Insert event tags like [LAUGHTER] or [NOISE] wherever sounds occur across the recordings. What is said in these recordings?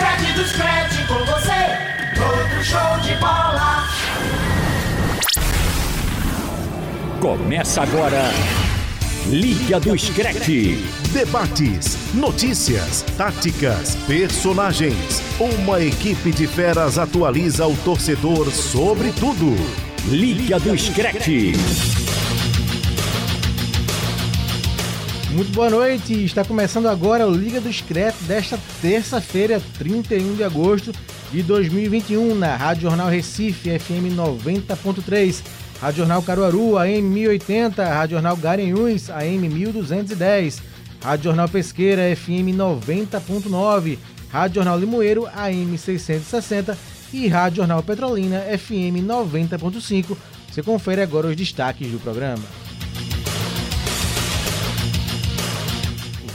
scratch do scratch com você. Outro show de bola. Começa agora. Liga do Screte. Debates, notícias, táticas, personagens. Uma equipe de feras atualiza o torcedor sobre tudo. Liga do Screte. Muito boa noite, está começando agora o Liga do Screte desta terça-feira, 31 de agosto de 2021, na Rádio Jornal Recife, FM 90.3, Rádio Jornal Caruaru, AM 1080, Rádio Jornal Garanhuns, AM 1210, Rádio Jornal Pesqueira, FM 90.9, Rádio Jornal Limoeiro, AM 660 e Rádio Jornal Petrolina, FM 90.5. Você confere agora os destaques do programa.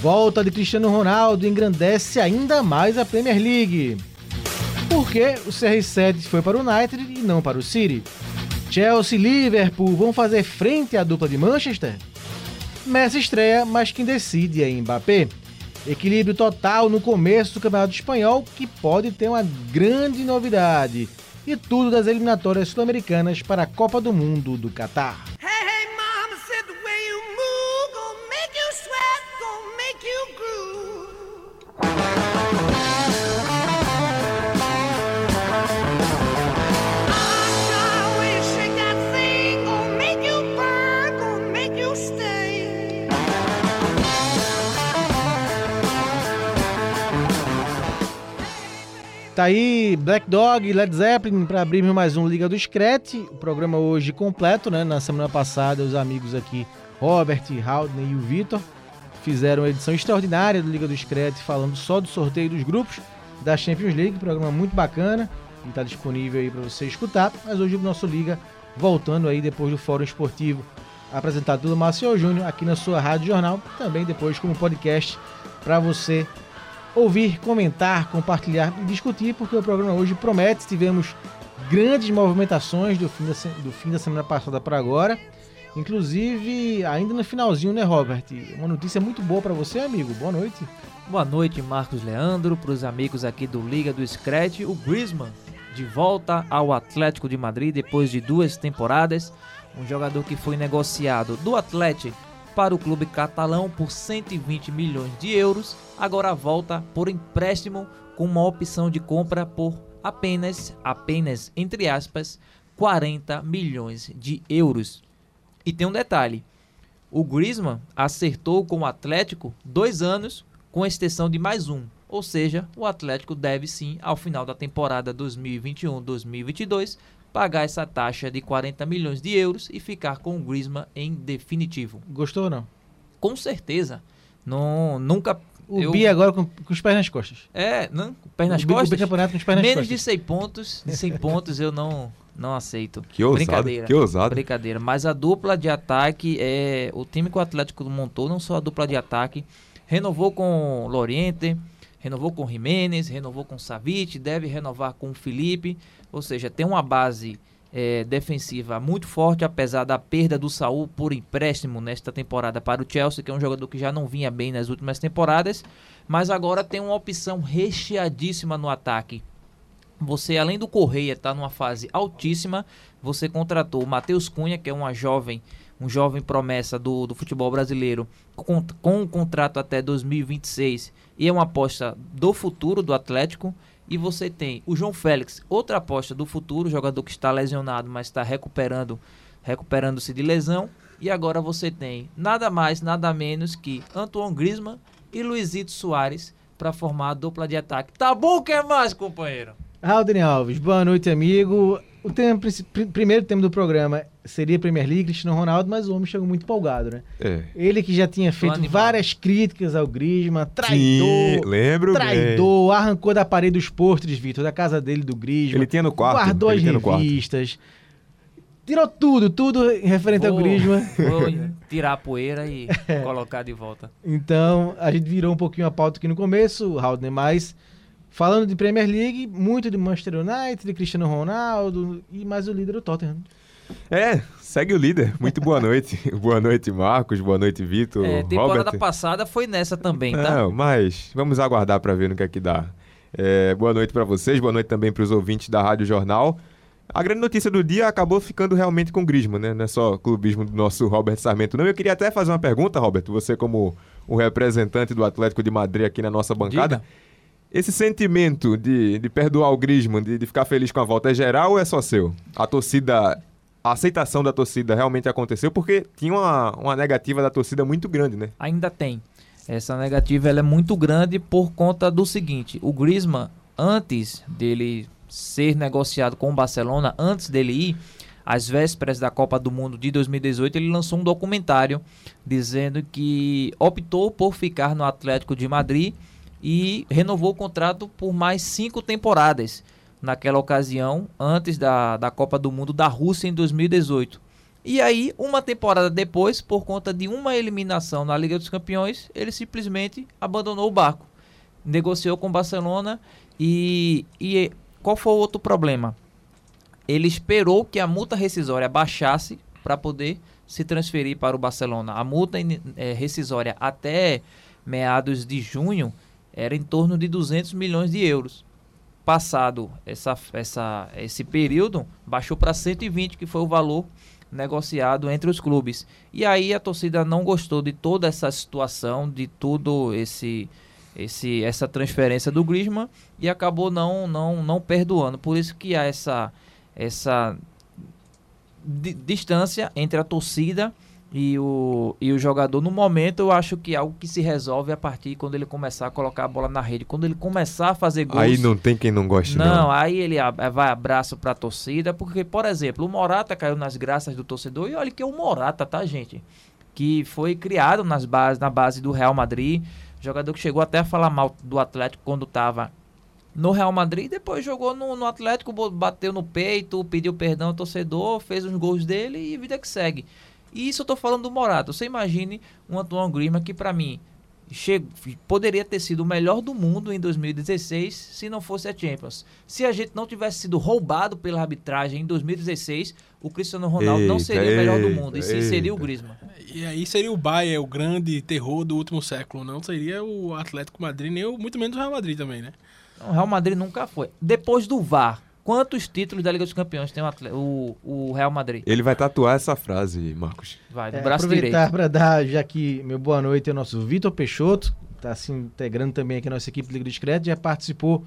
Volta de Cristiano Ronaldo engrandece ainda mais a Premier League. Por que o CR7 foi para o United e não para o City? Chelsea e Liverpool vão fazer frente à dupla de Manchester? Messi estreia, mas quem decide é Mbappé. Equilíbrio total no começo do Campeonato Espanhol, que pode ter uma grande novidade. E tudo das eliminatórias sul-americanas para a Copa do Mundo do Catar. Tá aí Black Dog Led Zeppelin para abrir mais um Liga do Screte. O programa hoje completo, né? Na semana passada, os amigos aqui, Robert, Haldner e o Vitor, fizeram uma edição extraordinária do Liga do Screte, falando só do sorteio dos grupos da Champions League. Programa muito bacana e está disponível aí para você escutar. Mas hoje o nosso Liga voltando aí depois do Fórum Esportivo, apresentado pelo Márcio Júnior aqui na sua Rádio Jornal, também depois como podcast para você ouvir, comentar, compartilhar e discutir, porque o programa hoje promete. Tivemos grandes movimentações do fim da, do fim da semana passada para agora. Inclusive, ainda no finalzinho, né, Robert? Uma notícia muito boa para você, amigo. Boa noite. Boa noite, Marcos Leandro, para os amigos aqui do Liga do Scratch. O Griezmann de volta ao Atlético de Madrid depois de duas temporadas. Um jogador que foi negociado do Atlético para o clube catalão por 120 milhões de euros. Agora volta por empréstimo com uma opção de compra por apenas, apenas entre aspas, 40 milhões de euros. E tem um detalhe: o Griezmann acertou com o Atlético dois anos com extensão de mais um. Ou seja, o Atlético deve sim, ao final da temporada 2021-2022, pagar essa taxa de 40 milhões de euros e ficar com o Griezmann em definitivo. Gostou ou não? Com certeza. Não, nunca. O eu- Bi agora com, com os pés nas costas. É, não, pés nas o Bi- O costas. bicampeonato com os pés nas Menos costas. de 100 pontos, de 100 [LAUGHS] pontos eu não, não aceito. Que ousado, Brincadeira. que ousado. Brincadeira. Mas a dupla de ataque é o time que o Atlético montou, não só a dupla de ataque, renovou com Loriente, renovou com Jimenez, renovou com Savic, deve renovar com Felipe, ou seja, tem uma base é, defensiva muito forte, apesar da perda do Saul por empréstimo nesta temporada para o Chelsea, que é um jogador que já não vinha bem nas últimas temporadas, mas agora tem uma opção recheadíssima no ataque. Você, além do Correia estar numa fase altíssima, você contratou o Matheus Cunha, que é uma jovem, um jovem promessa do, do futebol brasileiro, com, com um contrato até 2026 e é uma aposta do futuro do Atlético. E você tem o João Félix, outra aposta do futuro, jogador que está lesionado, mas está recuperando, recuperando-se de lesão. E agora você tem nada mais, nada menos que Antoine Griezmann e Luizito Soares para formar a dupla de ataque. Tá bom, quer mais, companheiro? Aldrin Alves, boa noite, amigo. O tema, pri- primeiro tema do programa seria Premier League, Cristiano Ronaldo, mas o homem chegou muito empolgado, né? É. Ele que já tinha feito várias críticas ao Griezmann, Sim, traidor, lembro traidor, arrancou da parede os pôsteres, Vitor, da casa dele do Griezmann. Ele tinha no quarto, Guardou ele as tinha no quarto. revistas. Tirou tudo, tudo referente ao Vou- Griezmann. [LAUGHS] Vou [LAUGHS] tirar a poeira e colocar de volta. Então, a gente virou um pouquinho a pauta aqui no começo, Haldner, mas falando de Premier League, muito de Manchester United, de Cristiano Ronaldo e mais o líder o Tottenham. É, segue o líder. Muito boa noite. [LAUGHS] boa noite, Marcos. Boa noite, Vitor. É, temporada Robert. passada foi nessa também, tá? Não, mas vamos aguardar para ver no que é que dá. É, boa noite para vocês, boa noite também para os ouvintes da Rádio Jornal. A grande notícia do dia acabou ficando realmente com o Griezmann, né? Não é só clubismo do nosso Robert Sarmento. Não, eu queria até fazer uma pergunta, Robert, você como o representante do Atlético de Madrid aqui na nossa bancada. Diga. Esse sentimento de, de perdoar o Griezmann, de, de ficar feliz com a volta, é geral ou é só seu? A torcida, a aceitação da torcida realmente aconteceu porque tinha uma, uma negativa da torcida muito grande, né? ainda tem. Essa negativa ela é muito grande por conta do seguinte: o Griezmann, antes dele ser negociado com o Barcelona, antes dele ir, às vésperas da Copa do Mundo de 2018, ele lançou um documentário dizendo que optou por ficar no Atlético de Madrid e renovou o contrato por mais cinco temporadas. Naquela ocasião, antes da, da Copa do Mundo da Rússia em 2018. E aí, uma temporada depois, por conta de uma eliminação na Liga dos Campeões, ele simplesmente abandonou o barco. Negociou com o Barcelona e, e qual foi o outro problema? Ele esperou que a multa rescisória baixasse para poder se transferir para o Barcelona. A multa eh, rescisória até meados de junho era em torno de 200 milhões de euros. Passado essa, essa, esse período, baixou para 120, que foi o valor negociado entre os clubes. E aí a torcida não gostou de toda essa situação, de tudo esse, esse essa transferência do Griezmann e acabou não não não perdoando. Por isso que há essa essa di- distância entre a torcida e o, e o jogador. No momento, eu acho que é algo que se resolve a partir quando ele começar a colocar a bola na rede. Quando ele começar a fazer gols. Aí não tem quem não goste, não. Não, aí ele a- vai abraço pra torcida, porque, por exemplo, o Morata caiu nas graças do torcedor, e olha que é o Morata, tá, gente? Que foi criado nas bases, na base do Real Madrid, jogador que chegou até a falar mal do Atlético quando tava no Real Madrid, depois jogou no, no Atlético, bateu no peito, pediu perdão ao torcedor, fez os gols dele e vida que segue. E isso eu tô falando do Morata. Você imagine um Antoine Griezmann que, pra mim, che- poderia ter sido o melhor do mundo em 2016 se não fosse a Champions. Se a gente não tivesse sido roubado pela arbitragem em 2016, o Cristiano Ronaldo não Eita, seria o melhor do eita, mundo, e sim seria o. Griezmann. E aí seria o Bayern, o grande terror do último século, não seria o Atlético Madrid, nem o, muito menos o Real Madrid também, né? O Real Madrid nunca foi. Depois do VAR, quantos títulos da Liga dos Campeões tem o, o, o Real Madrid? Ele vai tatuar essa frase, Marcos. Vai, no É, braço direito. aproveitar para dar já aqui meu boa noite ao nosso Vitor Peixoto, está se integrando também aqui à nossa equipe Liga Discreto, já participou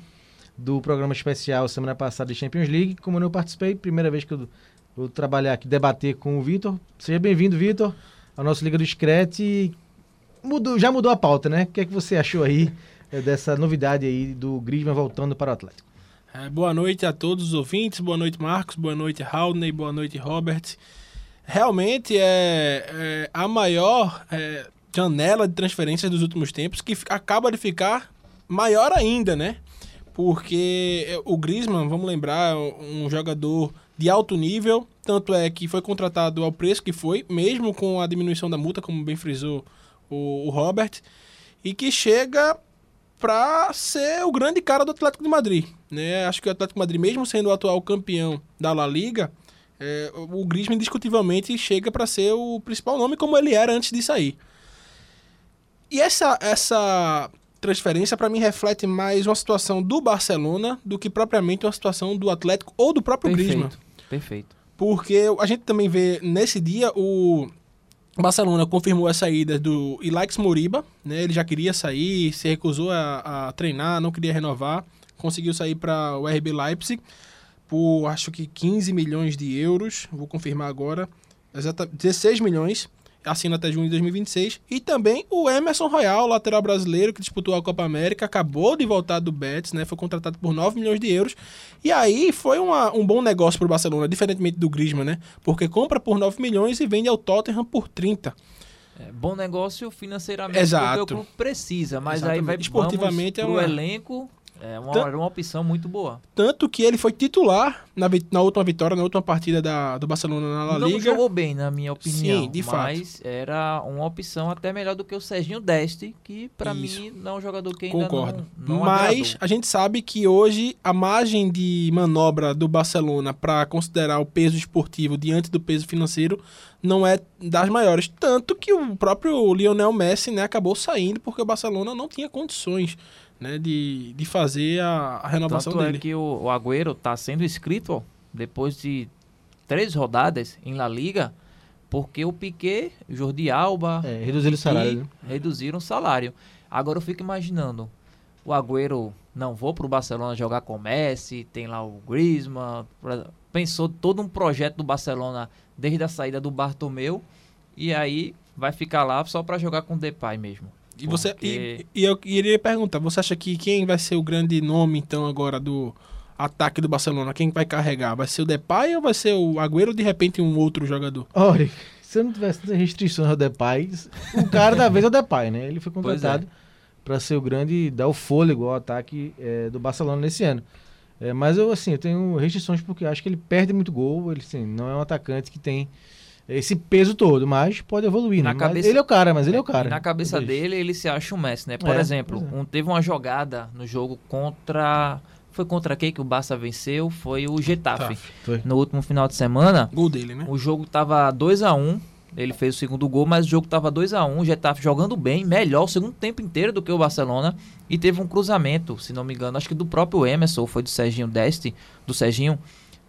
do programa especial semana passada de Champions League. Como eu não participei, primeira vez que eu vou trabalhar aqui, debater com o Vitor. Seja bem-vindo, Vitor, ao nosso Liga do Discreto. E mudou, já mudou a pauta, né? O que é que você achou aí eh, dessa novidade aí do Griezmann voltando para o Atlético? É, boa noite a todos os ouvintes, boa noite Marcos, boa noite Haldney, boa noite Robert. Realmente é, é a maior é, janela de transferências dos últimos tempos que acaba de ficar maior ainda, né? Porque é, o Griezmann, vamos lembrar, é um jogador de alto nível, tanto é que foi contratado ao preço que foi, mesmo com a diminuição da multa, como bem frisou o, o Robert, e que chega para ser o grande cara do Atlético de Madrid. Né? Acho que o Atlético de Madrid, mesmo sendo o atual campeão da La Liga, é, o Griezmann indiscutivelmente chega para ser o principal nome como ele era antes de sair. E essa, essa transferência para mim reflete mais uma situação do Barcelona do que propriamente uma situação do Atlético ou do próprio Griezmann. Perfeito, perfeito. Porque a gente também vê nesse dia o Barcelona confirmou a saída do Ilaix Moriba, né? Ele já queria sair, se recusou a, a treinar, não queria renovar, conseguiu sair para o RB Leipzig por acho que 15 milhões de euros, vou confirmar agora, exata 16 milhões, assina até junho de 2026, e também o Emerson Royal, lateral brasileiro que disputou a Copa América, acabou de voltar do Betis, né? Foi contratado por 9 milhões de euros. E aí foi uma- um bom negócio para o Barcelona, diferentemente do Griezmann, né? Porque compra por 9 milhões e vende ao Tottenham por 30. É, bom negócio financeiramente Exato. porque o clube precisa, mas aí Exatamente. vai Esportivamente é pro uma- elenco, é uma, uma opção muito boa. Tanto que ele foi titular na, na última vitória, na última partida da, do Barcelona na La não Liga. jogou bem, na minha opinião, Sim, de fato. mas era uma opção até melhor do que o Serginho Deste, que pra Isso. mim não é um jogador que ainda Concordo. não, não Mas agradou. a gente sabe que hoje a margem de manobra do Barcelona para considerar o peso esportivo diante do peso financeiro não é das maiores. Tanto que o próprio Lionel Messi né, acabou saindo porque o Barcelona não tinha condições né, de, de fazer a, a renovação Tanto dele. é que o, o Agüero tá sendo inscrito ó, depois de três rodadas em La Liga, porque o Piquet, Jordi Alba, É, reduziram o salário. né? reduziram o salário. Agora eu fico imaginando, o Agüero, não vou pro Barcelona jogar com o Messi, tem lá o Griezmann, pra- pensou todo um projeto do Barcelona desde a saída do Bartomeu, e aí vai ficar lá só para jogar com o Depay mesmo. E, você, Porque- e, e eu iria perguntar, você acha que quem vai ser o grande nome, então, agora do ataque do Barcelona? Quem vai carregar? Vai ser o Depay ou vai ser o Agüero ou, de repente, um outro jogador? Olha, se eu não tivesse restrições ao Depay, o cara da vez é o Depay, né? Ele foi Pois contratado para ser o grande, dar o fôlego ao ataque é, do Barcelona nesse ano. É, mas eu, assim, eu tenho restrições porque acho que ele perde muito gol, ele, assim, não é um atacante que tem esse peso todo, mas pode evoluir, Na né? Cabeça- ele é o cara, mas ele é o cara. E na cabeça dele, ele se acha o Messi, né? Por É, exemplo, é. um- teve uma jogada no jogo contra. Foi contra quem que o Barça venceu? Foi o Getafe. Foi. No último final de semana, Gol dele, né? o jogo tava 2 a 1 Ele fez o segundo gol, mas o jogo tava 2 a 1 O Getafe jogando bem, melhor o segundo tempo inteiro do que o Barcelona. E teve um cruzamento, se não me engano, acho que do próprio Emerson, ou foi do Serginho Deste, do Serginho,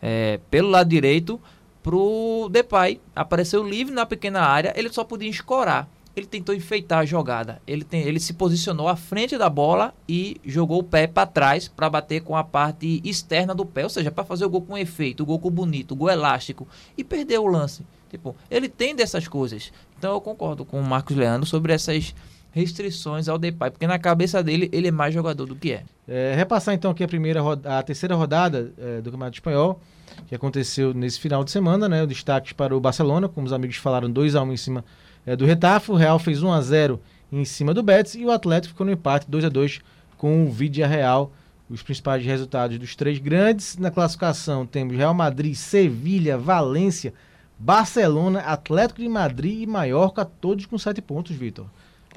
é, pelo lado direito, pro Depay. Apareceu livre na pequena área, ele só podia escorar. Ele tentou enfeitar a jogada. Ele, tem, ele se posicionou à frente da bola e jogou o pé para trás para bater com a parte externa do pé, ou seja, para fazer o gol com efeito, o gol com bonito, o gol elástico e perdeu o lance. Tipo, ele tem dessas coisas. Então eu concordo com o Marcos Leandro sobre essas restrições ao Depay, porque na cabeça dele ele é mais jogador do que é. É, repassar então aqui a primeira a terceira rodada é, do Campeonato Espanhol, que aconteceu nesse final de semana, né? O destaque para o Barcelona, como os amigos falaram, 2 a 1 em cima é, do Retafe, o Real fez 1 a 0 em cima do Betis e o Atlético ficou no empate 2 a 2 com o Vidia Real. Os principais resultados dos três grandes na classificação temos Real Madrid, Sevilha, Valência, Barcelona, Atlético de Madrid e Mallorca, todos com sete pontos, Vitor.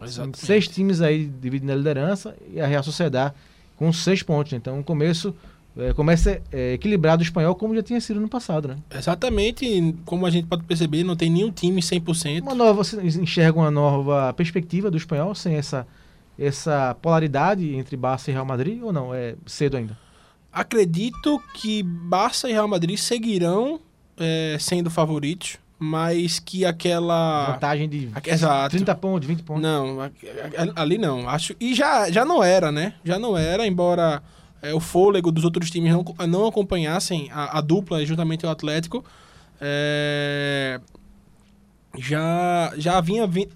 Exatamente. Seis times aí dividindo a liderança e a Real Sociedade com seis pontos. Então, um começo, é, começa é, equilibrado o espanhol, como já tinha sido no passado, né? Exatamente, como a gente pode perceber, não tem nenhum time 100%. Uma nova, você enxerga uma nova perspectiva do espanhol sem essa, essa polaridade entre Barça e Real Madrid ou não? É cedo ainda? Acredito que Barça e Real Madrid seguirão é, sendo favoritos, mas que aquela... Vantagem de Exato. 30 pontos, 20 pontos. Não, ali não. Acho e já, já não era, né? Já não era, embora é, o fôlego dos outros times não, não acompanhassem a, a dupla, justamente o Atlético. é, já já vinha vi-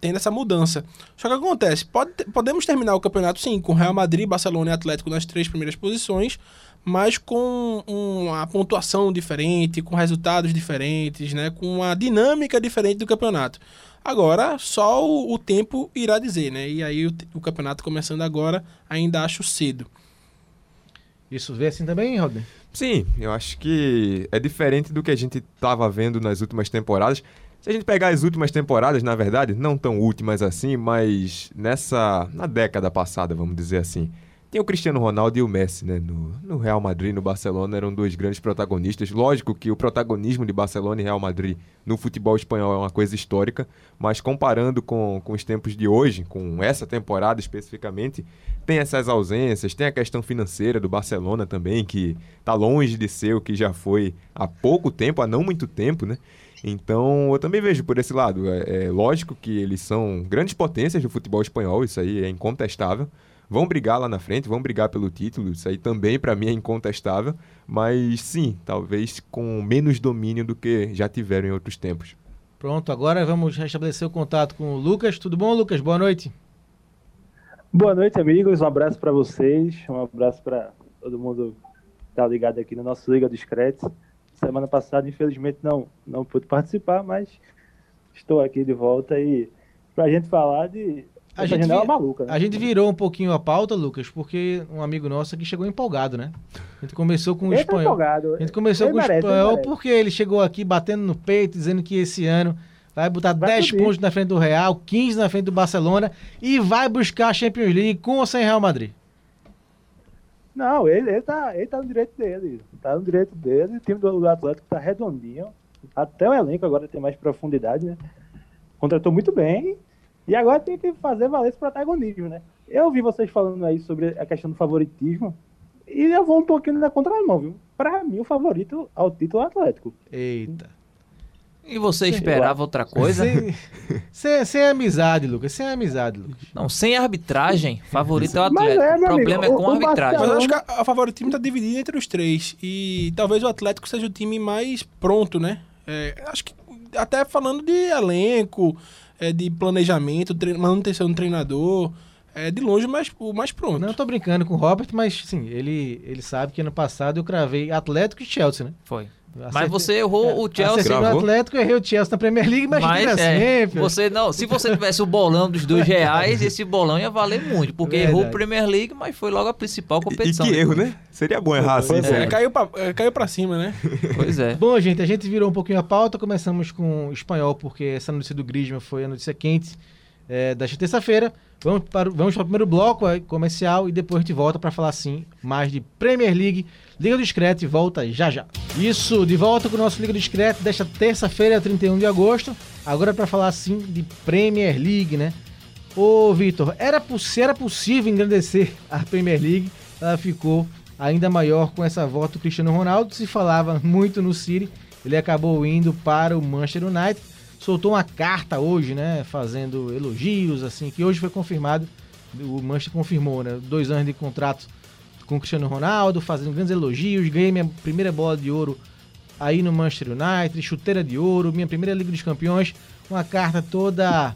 tendo essa mudança. Só que acontece, pode, podemos terminar o campeonato sim, com Real Madrid, Barcelona e Atlético nas três primeiras posições, mas com uma pontuação diferente, com resultados diferentes, né? com uma dinâmica diferente do campeonato. Agora, só o, tempo irá dizer, né? E aí o campeonato começando agora, ainda acho cedo. Isso vê assim também, Rodney? Sim, eu acho que é diferente do que a gente estava vendo nas últimas temporadas. Se a gente pegar as últimas temporadas, na verdade, não tão últimas assim, mas nessa. na década passada, vamos dizer assim. Tem o Cristiano Ronaldo e o Messi, né? No, no Real Madrid no Barcelona eram dois grandes protagonistas. Lógico que o protagonismo de Barcelona e Real Madrid no futebol espanhol é uma coisa histórica, mas comparando com, com os tempos de hoje, com essa temporada especificamente, tem essas ausências, tem a questão financeira do Barcelona também, que está longe de ser o que já foi há pouco tempo, há não muito tempo, né? Então, eu também vejo por esse lado. É, é lógico que eles são grandes potências do futebol espanhol, isso aí é incontestável. Vão brigar lá na frente, vão brigar pelo título, isso aí também para mim é incontestável, mas sim, talvez com menos domínio do que já tiveram em outros tempos. Pronto, agora vamos restabelecer o contato com o Lucas. Tudo bom, Lucas? Boa noite. Boa noite, amigos. Um abraço para vocês. Um abraço para todo mundo que tá ligado aqui no nosso Liga dos Créditos. Semana passada, infelizmente, não, não pude participar, mas estou aqui de volta e para a gente falar de. A gente, janela vi- maluca, né? a gente virou um pouquinho a pauta, Lucas, porque um amigo nosso aqui chegou empolgado, né? A gente começou com o Ele tá espanhol. empolgado. A gente começou Ele com o merece, ele espanhol merece. porque ele chegou aqui batendo no peito, dizendo que esse ano vai botar Vai 10 subir. pontos na frente do Real, 15 na frente do Barcelona e vai buscar a Champions League com ou sem Real Madrid. Não, ele, ele, tá, ele tá no direito dele. Tá no direito dele. O time do, do Atlético tá redondinho. Até o elenco agora tem mais profundidade, né? Contratou muito bem. E agora tem que fazer valer esse protagonismo, né? Eu vi vocês falando aí sobre a questão do favoritismo. E eu vou um pouquinho na contramão, viu? Pra mim, o favorito ao título é o Atlético. Eita. E você esperava outra coisa? Sem, sem, sem amizade, Lucas. Sem amizade, Lucas. Não, sem arbitragem, favorito é o Mas Atlético. é, o problema amigo, é com o- a o arbitragem. Mas eu Barcelona- acho que a, a favoritismo tá dividida entre os três. E talvez o Atlético seja o time mais pronto, né? É, acho que até falando de elenco, é, de planejamento, tre- manutenção do treinador, é de longe o mais, o mais pronto. Não, eu tô brincando com o Robert, mas sim, ele, ele sabe que ano passado eu cravei Atlético e Chelsea, né? Foi. Eu Mas acertei- você errou o Chelsea. Acertei no? Atlético, errei o Chelsea na Premier League, mas, Mas é, Champions. você não, se você tivesse o bolão dos dois reais, [LAUGHS] esse bolão ia valer muito, porque Verdade. errou o Premier League, mas foi logo a principal E competição. que erro, né? Seria bom errar assim. Pois É, sempre. caiu, pra, é, caiu pra cima, né? Pois é. Bom, gente, a gente virou um pouquinho a pauta. Começamos com o espanhol, porque essa notícia do Griezmann foi a notícia quente é, desta terça-feira. Vamos para, o- vamos para o primeiro bloco aí, comercial e depois a gente volta para falar sim mais de Premier League. Liga do Discreto volta já já. Isso, de volta com o nosso Liga do Discreto desta terça-feira, 31 de agosto. Agora para falar sim de Premier League, né? Ô, Vitor, era, era possível engrandecer a Premier League, ela ficou ainda maior com essa volta do Cristiano Ronaldo. Se falava muito no City, ele acabou indo para o Manchester United. Soltou uma carta hoje, né? Fazendo elogios, assim, que hoje foi confirmado. O Manchester confirmou, né? Dois anos de contrato com o Cristiano Ronaldo, fazendo grandes elogios. Ganhei minha primeira bola de ouro aí no Manchester United, chuteira de ouro, minha primeira Liga dos Campeões. Uma carta toda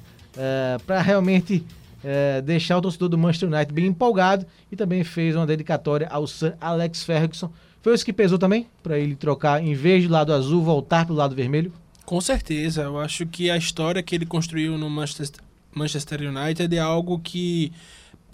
para realmente eh, deixar o torcedor do Manchester United bem empolgado e também fez uma dedicatória ao Sir Alex Ferguson. Foi isso que pesou também para ele trocar, em vez do lado azul, voltar para o lado vermelho? Com certeza, eu acho que a história que ele construiu no Manchester, Manchester United é algo que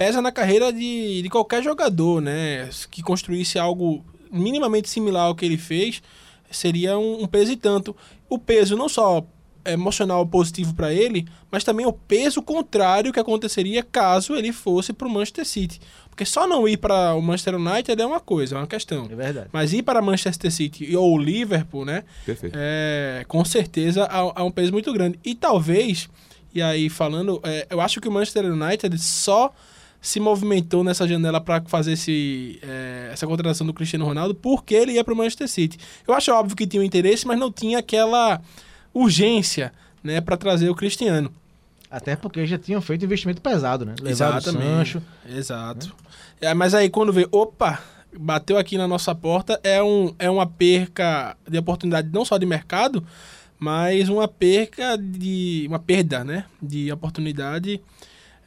pesa na carreira de, de qualquer jogador, né? Que construísse algo minimamente similar ao que ele fez seria um, um peso e tanto. O peso não só emocional positivo para ele, mas também o peso contrário que aconteceria caso ele fosse para o Manchester City. Porque só não ir para o Manchester United é uma coisa, é uma questão. É verdade. Mas ir para Manchester City ou Liverpool, né? Perfeito. É, com certeza há, há um peso muito grande. E talvez, e aí falando, é, eu acho que o Manchester United só se movimentou nessa janela para fazer esse, é, essa contratação do Cristiano Ronaldo porque ele ia para o Manchester City. Eu acho óbvio que tinha um interesse, mas não tinha aquela urgência né, para trazer o Cristiano. Até porque já tinham feito investimento pesado, né? Levaram o Sancho. Exato. É, mas aí quando vê, opa, bateu aqui na nossa porta, é, um, é uma perca de oportunidade não só de mercado, mas uma perca de. uma perda, né? De oportunidade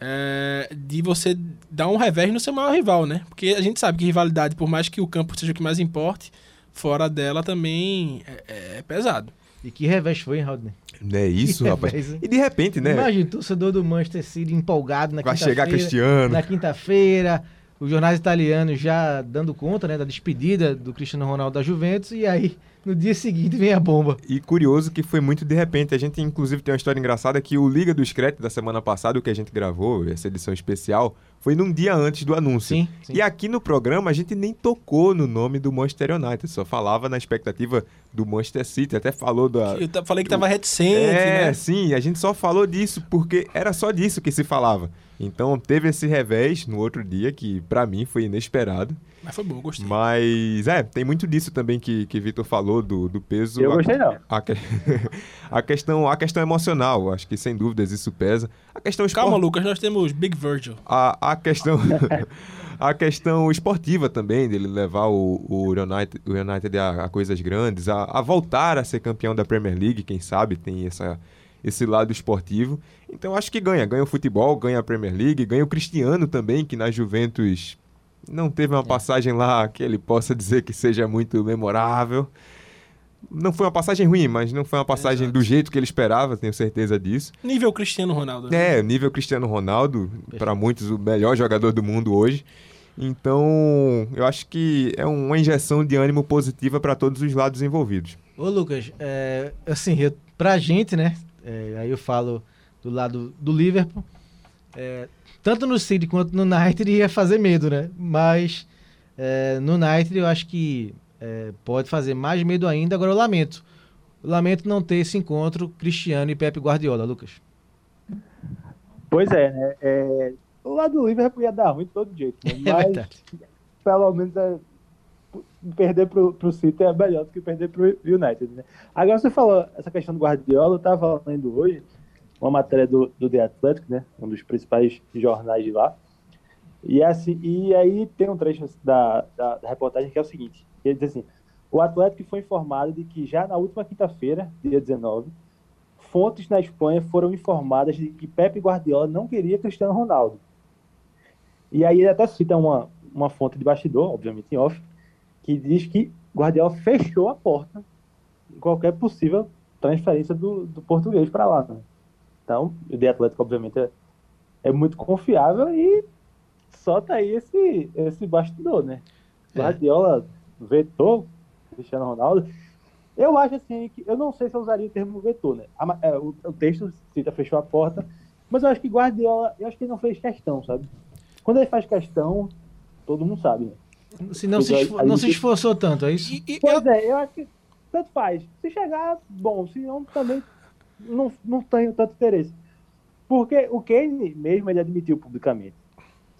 é, de você dar um revés no seu maior rival, né? Porque a gente sabe que rivalidade, por mais que o campo seja o que mais importe, fora dela também é, é pesado. E que revés foi, hein, Rodney? Não é isso, [LAUGHS] Que rapaz? revés? E de repente, né? Imagina, o torcedor do Manchester City empolgado na Vai quinta-feira. chegar Cristiano. Na quinta-feira, os jornais italianos já dando conta né, da despedida do Cristiano Ronaldo da Juventus. E aí, no dia seguinte, vem a bomba. E curioso que foi muito de repente. A gente, inclusive, tem uma história engraçada que o Liga do Screte da semana passada, o que a gente gravou, essa edição especial, foi num dia antes do anúncio. Sim, sim. E aqui no programa a gente nem tocou no nome do Manchester United, só falava na expectativa do Manchester City, até falou da. Eu falei que tava reticente, É, né? sim, a gente só falou disso porque era só disso que se falava. Então teve esse revés no outro dia que pra mim foi inesperado. Mas foi bom, gostei. Mas é, tem muito disso também que, que Vitor falou do, do peso. Eu A- gostei não. A, que- [LAUGHS] a questão, a questão emocional, acho que sem dúvidas isso pesa. A questão Calma, Lucas, nós temos Big Virgil. a, a questão [LAUGHS] a questão esportiva também dele levar o, o United, o United a, a coisas grandes, a, a voltar a ser campeão da Premier League, quem sabe tem essa esse lado esportivo. Então acho que ganha, ganha o futebol, ganha a Premier League, ganha o Cristiano também, que na Juventus não teve uma passagem lá que ele possa dizer que seja muito memorável. Não foi uma passagem ruim, mas não foi uma passagem do jeito que ele esperava, tenho certeza disso. Nível Cristiano Ronaldo. né? É, nível Cristiano Ronaldo, para muitos o melhor jogador do mundo hoje. Então, eu acho que é uma injeção de ânimo positiva para todos os lados envolvidos. Ô, Lucas, é, assim, eu, pra gente, né? É, aí eu falo do lado do Liverpool. é, tanto no City quanto no United ia fazer medo, né? Mas é, no United eu acho que é, pode fazer mais medo ainda. Agora eu lamento. Eu lamento não ter esse encontro Cristiano e Pepe Guardiola, Lucas. Pois é, né? É, o lado do Liverpool ia dar ruim de todo jeito, né? [LAUGHS] É mas pelo menos é, perder pro, pro City é melhor do que perder pro United, né? Agora você falou essa questão do Guardiola, eu tava lendo hoje uma matéria do, do The Athletic, né? Um dos principais jornais de lá. E, assim, e aí tem um trecho da, da, da reportagem que é o seguinte: ele diz assim, o Atlético foi informado de que já na última quinta-feira, dia 19, fontes na Espanha foram informadas de que Pepe Guardiola não queria Cristiano Ronaldo. E aí ele até cita uma, uma fonte de bastidor, obviamente em off, que diz que Guardiola fechou a porta em qualquer possível transferência do, do português para lá. né? Então, o The Atlético, obviamente, é, é muito confiável e solta aí esse, esse bastidor, né? É. Guardiola vetou Cristiano Ronaldo. Eu acho assim que eu não sei se eu usaria o termo vetou, né? A é, o, o texto cita fechou a porta, mas eu acho que Guardiola, eu acho que ele não fez questão, sabe? Quando ele faz questão, todo mundo sabe, né? Se não se, esfor- não se esforçou tanto, é isso? E, e Pois é, eu acho que tanto faz. Se chegar, bom, se não, também não, não tenho tanto interesse. Porque o Kane mesmo ele admitiu publicamente,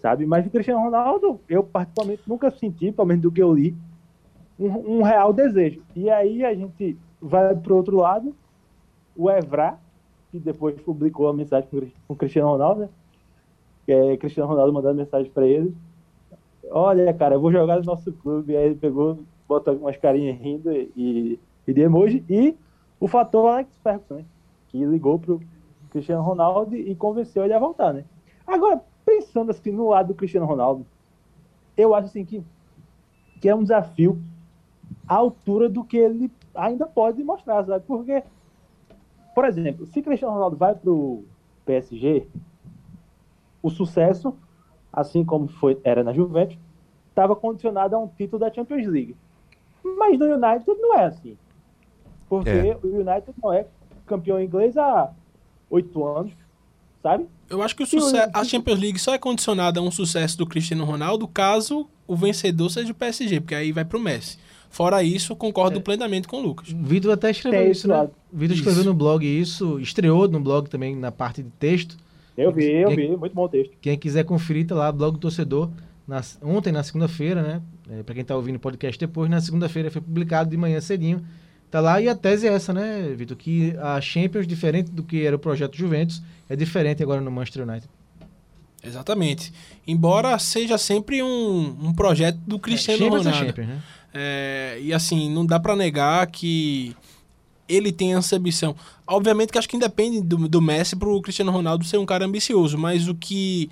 sabe? Mas o Cristiano Ronaldo, eu particularmente nunca senti, pelo menos do que eu li, um, um real desejo. E aí a gente vai pro outro lado, o Evra, que depois publicou a mensagem com o o Cristiano Ronaldo, né? Que é Cristiano Ronaldo mandando mensagem para ele. Olha, cara, eu vou jogar no nosso clube. Aí ele pegou, botou umas carinhas rindo e, e de emoji. E o fator Alex Ferguson, né? Que ligou pro Cristiano Ronaldo e convenceu ele a voltar, né? Agora, pensando assim no lado do Cristiano Ronaldo, eu acho assim que, que é um desafio à altura do que ele ainda pode mostrar, sabe? Porque, por exemplo, se Cristiano Ronaldo vai pro PSG, o sucesso, assim como foi era na Juventus, estava condicionado a um título da Champions League. Mas no United não é assim. Porque É. o United não é campeão inglês há oito anos, sabe? Eu acho que o sucesso, a Champions League só é condicionada a um sucesso do Cristiano Ronaldo caso o vencedor seja o PSG, porque aí vai pro Messi. Fora isso, concordo plenamente com o Lucas. Vitor até escreveu isso, esse né? Vitor escreveu Isso. no blog isso, estreou no blog também na parte de texto. Eu vi, eu Quem- vi, muito bom texto. Quem quiser conferir, tá lá, blog do torcedor. Na- ontem, na segunda-feira, né? É, para quem tá ouvindo o podcast depois, na segunda-feira foi publicado de manhã cedinho. Tá lá e a tese é essa, né, Vitor? Que a Champions, diferente do que era o projeto Juventus, é diferente agora no Manchester United. Exatamente. Embora seja sempre um, um projeto do Cristiano Champions é Ronaldo. Champions, né? É, e assim, não dá pra negar que ele tem essa ambição. Obviamente que acho que independe do, do Messi pro Cristiano Ronaldo ser um cara ambicioso, mas o que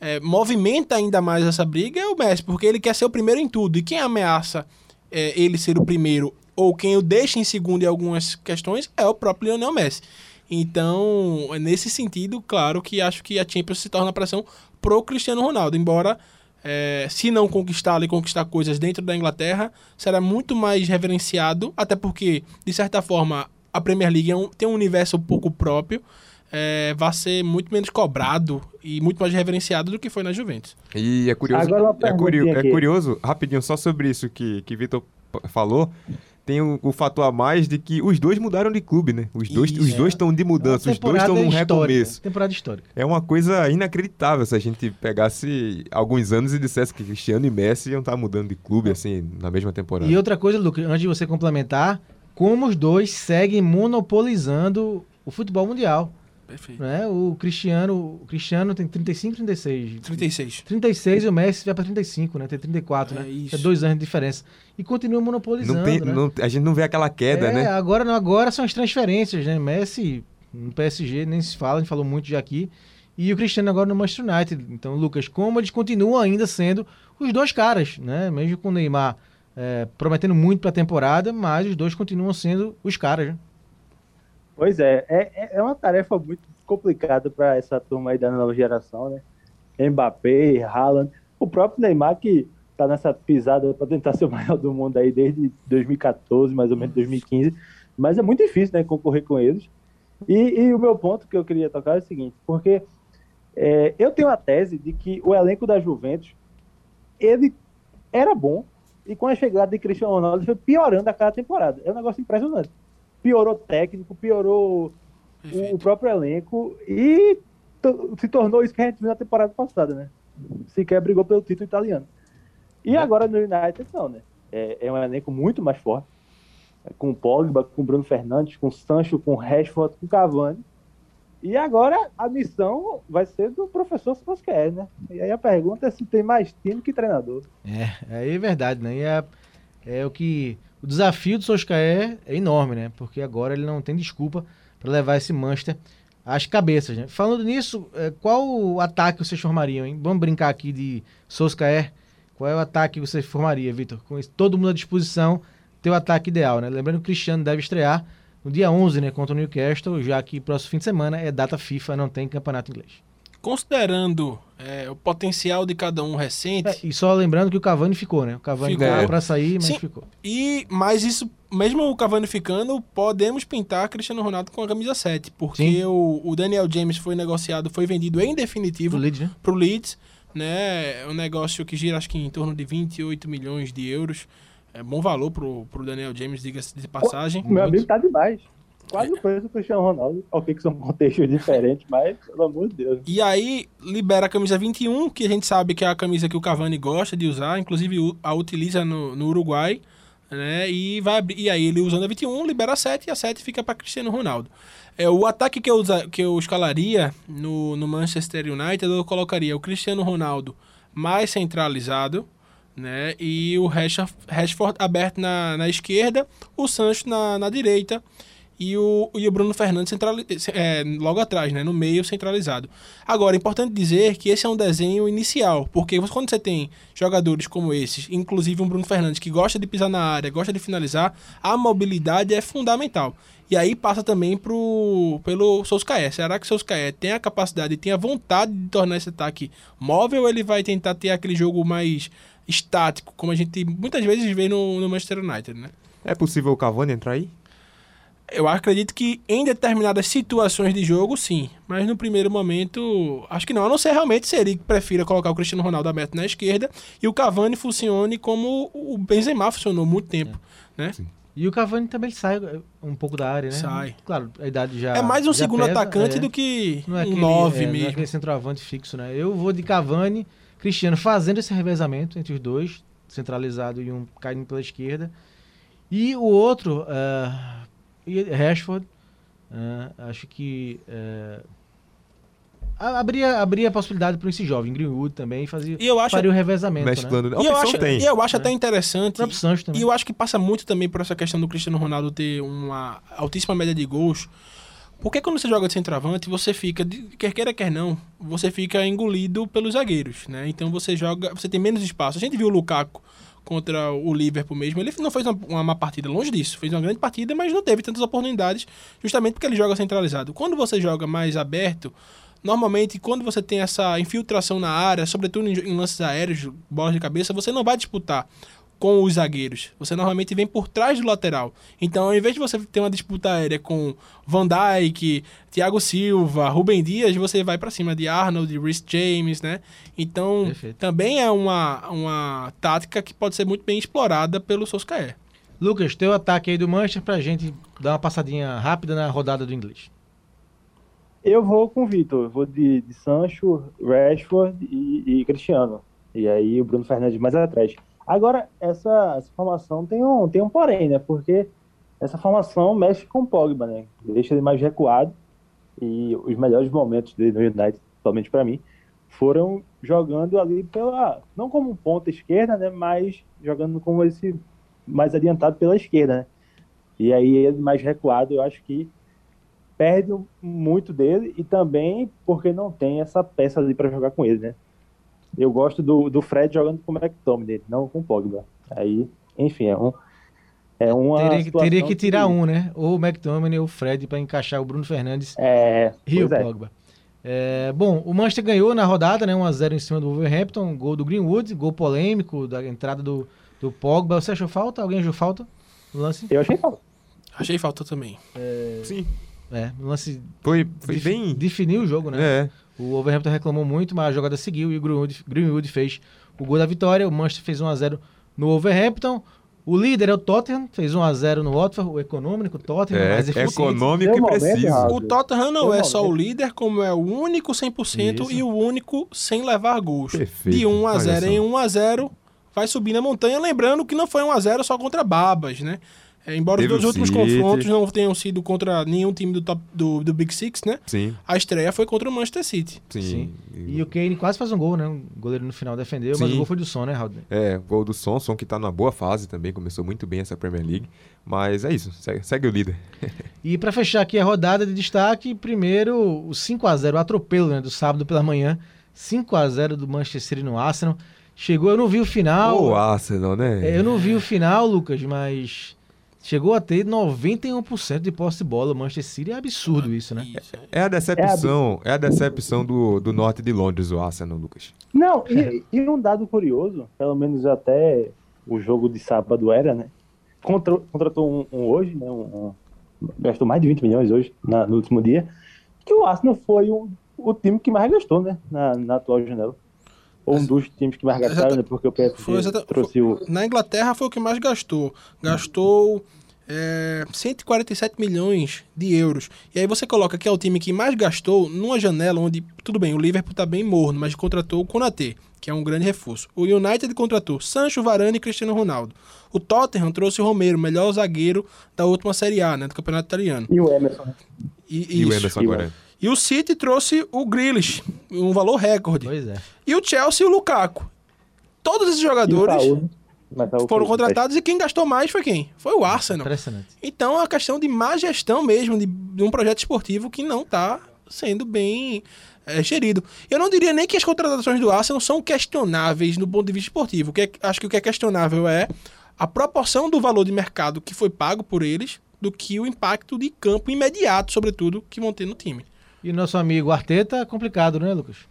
é, movimenta ainda mais essa briga é o Messi, porque ele quer ser o primeiro em tudo. E quem ameaça é, ele ser o primeiro ou quem o deixa em segundo em algumas questões é o próprio Lionel Messi. Então, é nesse sentido, claro que acho que a Champions se torna pressão pro Cristiano Ronaldo, embora é, se não conquistar e conquistar coisas dentro da Inglaterra, será muito mais reverenciado, até porque, de certa forma, a Premier League é um- tem um universo um pouco próprio, é, vai ser muito menos cobrado e muito mais reverenciado do que foi na Juventus. E é curioso, é, curio- é curioso, rapidinho, só sobre isso que, que Vitor falou, tem o, o fator a mais de que os dois mudaram de clube, né? Os dois Isso. os dois estão de mudança, os dois estão num recomeço. Temporada histórica. É uma coisa inacreditável se a gente pegasse alguns anos e dissesse que Cristiano e Messi iam estar mudando de clube, assim, na mesma temporada. E outra coisa, Lucas, antes de você complementar, como os dois seguem monopolizando o futebol mundial. Perfeito. Né? O Cristiano, o Cristiano tem 35, 36. 36. 36 e o Messi vai para 35, né? Tem 34, É né? isso. É dois anos de diferença. E continua monopolizando, não tem, né? não- a gente não vê aquela queda, é, né? Agora, não, agora são as transferências, né? Messi no PSG nem se fala, a gente falou muito já aqui. E o Cristiano agora no Manchester United. Então, Lucas, como eles continuam ainda sendo os dois caras, né? Mesmo com o Neymar é, prometendo muito para a temporada, mas os dois continuam sendo os caras, né? Pois é, é, é- é uma tarefa muito complicada para essa turma aí da nova geração, né? Mbappé, Haaland, o próprio Neymar que tá nessa pisada para tentar ser o maior do mundo aí desde 2014, mais ou menos 2015, mas é muito difícil, né, concorrer com eles. E, e o meu ponto que eu queria tocar é o seguinte, porque é, eu tenho a tese de que o elenco da Juventus ele era bom e com a chegada de Cristiano Ronaldo foi piorando a cada temporada. É um negócio impressionante. Piorou técnico, piorou o, o próprio elenco e se tornou isso que a gente viu na temporada passada, né? Sequer brigou pelo título italiano. E agora no United, não, né? É, é um elenco muito mais forte. É Com o Pogba, com o Bruno Fernandes, com o Sancho, com o Rashford, com o Cavani. E agora a missão vai ser do professor Solskjaer, né? E aí a pergunta é se tem mais time que treinador. É, aí é verdade, né? E é, é o que. O desafio do Solskjaer é enorme, né? Porque agora ele não tem desculpa para levar esse Manchester às cabeças, né? Falando nisso, é, qual ataque vocês formariam, hein? Vamos brincar aqui de Solskjaer. Qual é o ataque que você formaria, Vitor? Com todo mundo à disposição, teu ataque ideal, né? Lembrando que o Cristiano deve estrear no dia 11, né? Contra o Newcastle, já que próximo fim de semana é data FIFA, não tem campeonato inglês. Considerando é, o potencial de cada um recente, É, e só lembrando que o Cavani ficou, né? O Cavani Ficou. tá pra sair, mas Sim. ficou. E, mas isso, mesmo o Cavani ficando, podemos pintar Cristiano Ronaldo com a camisa 7. Porque o, o Daniel James foi negociado, foi vendido em definitivo Pro Leeds, né? pro Leeds. Né? É um negócio que gira acho que em torno de 28 milhões de euros. É bom valor pro, pro Daniel James, diga-se de passagem. Meu amigo tá demais. Quase o preço do Cristiano Ronaldo. Ok, que são contextos diferentes, mas, pelo amor de Deus. E aí libera a camisa 21, que a gente sabe que é a camisa que o Cavani gosta de usar, inclusive a utiliza no, no Uruguai, né? E vai e aí ele usando a 21, libera a 7 e a 7 fica para Cristiano Ronaldo. É o ataque que eu usa, que eu escalaria no, no Manchester United, eu colocaria o Cristiano Ronaldo mais centralizado, né? E o Rashford, Rashford aberto na, na esquerda, o Sancho na, na direita e o, e o Bruno Fernandes é, logo atrás, né, no meio centralizado. Agora, é importante dizer que esse é um desenho inicial, porque quando você tem jogadores como esses, inclusive um Bruno Fernandes que gosta de pisar na área, gosta de finalizar, a mobilidade é fundamental. E aí passa também pro, pelo Solskjaer. Será que o Solskjaer tem a capacidade, tem a vontade de tornar esse ataque móvel ou ele vai tentar ter aquele jogo mais estático, como a gente muitas vezes vê no, no Manchester United, né? É possível o Cavani entrar aí? Eu acredito que em determinadas situações de jogo, sim. Mas no primeiro momento, acho que não. A não ser realmente se ele prefira colocar o Cristiano Ronaldo aberto na esquerda e o Cavani funcione como o Benzema funcionou muito tempo, né? E o Cavani também sai eh, um pouco da área, né? Sai. Claro, a idade já. É mais um segundo pesa, atacante é. do que Não é um aquele, 9 é, Não é mesmo. aquele centroavante fixo, né? Eu vou de Cavani, Cristiano fazendo esse revezamento entre os dois, centralizado e um caindo pela esquerda. E o outro, ah, e Rashford, ah, acho que a- abria, abria a possibilidade para esse jovem, Greenwood também, fazia, E eu acho, faria o revezamento, né? Mesclando. e eu acho, tem. e eu acho né? até interessante. E eu acho que passa muito também por essa questão do Cristiano Ronaldo ter uma altíssima média de gols. Porque quando você joga de centroavante, você fica, de- quer queira, quer não, você fica engolido pelos zagueiros, né? Então você joga, você tem menos espaço. A gente viu o Lukaku contra o Liverpool mesmo, ele não fez uma, uma má partida, longe disso. Fez uma grande partida, mas não teve tantas oportunidades, justamente porque ele joga centralizado. Quando você joga mais aberto, normalmente quando você tem essa infiltração na área, sobretudo em, em lances aéreos, bolas de cabeça, você não vai disputar com os zagueiros. Você normalmente vem por trás do lateral. Então, ao invés de você ter uma disputa aérea com Van Dijk, Thiago Silva, Rubem Dias, você vai pra cima de Arnold, de Rhys James, né? Então, Perfeito. também é uma, uma tática que pode ser muito bem explorada pelo Solskjaer. Lucas, teu ataque aí do Manchester pra gente dar uma passadinha rápida na rodada do inglês. Eu vou com o Vitor, eu vou de, de Sancho, Rashford e, e Cristiano. E aí o Bruno Fernandes mais atrás. Agora, essa, essa formação tem um, tem um porém, né? Porque essa formação mexe com o Pogba, né? Deixa ele mais recuado. E os melhores momentos dele no United, somente para mim, foram jogando ali pela. Não como ponta esquerda, né? Mas jogando como esse mais adiantado pela esquerda, né? E aí ele mais recuado, eu acho que perde muito dele e também porque não tem essa peça ali para jogar com ele, né? Eu gosto do, do Fred jogando com o McTominay, não com o Pogba. Aí, enfim, é um é uma Teria, que- teria que tirar um, né? Ou o McTominay ou o Fred pra encaixar o Bruno Fernandes É, e o é. Pogba. É, bom, o Manchester ganhou na rodada, né? 1x0 em cima do Wolverhampton, gol do Greenwood, gol polêmico da entrada do, do Pogba. Você achou falta? Alguém achou falta no lance? Eu achei falta. Achei falta também. Sim. É, no lance Foi, foi defi- bem. definiu o jogo, né? É. O Wolverhampton reclamou muito, mas a jogada seguiu e o Greenwood, Greenwood fez o gol da vitória. O Manchester fez 1x0 no Wolverhampton. O líder é o Tottenham, fez 1x0 no Watford, o econômico Tottenham, É, mais eficiente. econômico e preciso. O Tottenham não é só o líder, como é o único 100% Isso. e o único sem levar gols. Perfeito. De 1 a Olha 0 só. em 1 a 0 vai subir na montanha. Lembrando que não foi 1 a 0 só contra Babas, né? É, embora Teve os dois últimos City. confrontos não tenham sido contra nenhum time do, top, do, do Big Six, né? Sim, A estreia foi contra o Manchester City. sim. Sim. E o Kane quase faz um gol, né? O goleiro no final defendeu, mas Sim. o gol foi do som, né, Raul? É, gol do Sonson, que tá numa boa fase também, começou muito bem essa Premier League. Mas é isso, segue, segue o líder. [LAUGHS] E pra fechar aqui a rodada de destaque, primeiro o 5x0, o atropelo né, do sábado pela manhã. 5x0 do Manchester City no Arsenal. Chegou, eu não vi o final. o Arsenal, né? É, eu não vi o final, Lucas, mas chegou a ter 91% de posse de bola. O Manchester City é absurdo isso, né? Isso. É a decepção, é a decepção do, do norte de Londres, o Arsenal, Lucas. Não, e, e um dado curioso, pelo menos até o jogo de sábado era, né? Contra- contratou um, um hoje, né? Um, um- gastou mais de 20 milhões hoje, na- no último dia. Que o Arsenal foi o, o time que mais gastou, né? Na, na atual janela. Ou um dos times que mais gastaram, né? Porque o Foi PSG exata- trouxe o. Na Inglaterra foi o que mais gastou. Gastou é, 147 milhões de euros. E aí você coloca que é o time que mais gastou numa janela onde, tudo bem, o Liverpool tá bem morno, mas contratou o Konaté, que é um grande reforço. O United contratou Sancho, Varane e Cristiano Ronaldo. O Tottenham trouxe o Romero, melhor zagueiro da última Série A, né, do Campeonato Italiano. E o Emerson. né? E, E o. Emerson E o agora. E o City trouxe o Grealish, um valor recorde. Pois é. E o Chelsea e o Lukaku. Todos esses jogadores Saúl, né? Foram contratados e quem gastou mais foi quem? Foi o Arsenal. Impressionante. Então é uma questão de má gestão mesmo, de, de um projeto esportivo que não está sendo bem é, gerido. Eu não diria nem que as contratações do Arsenal são questionáveis do ponto de vista esportivo. O que é- acho que o que é questionável é a proporção do valor de mercado que foi pago por eles do que o impacto de campo imediato, sobretudo, que vão ter no time. E nosso amigo Arteta é complicado, né, Lucas?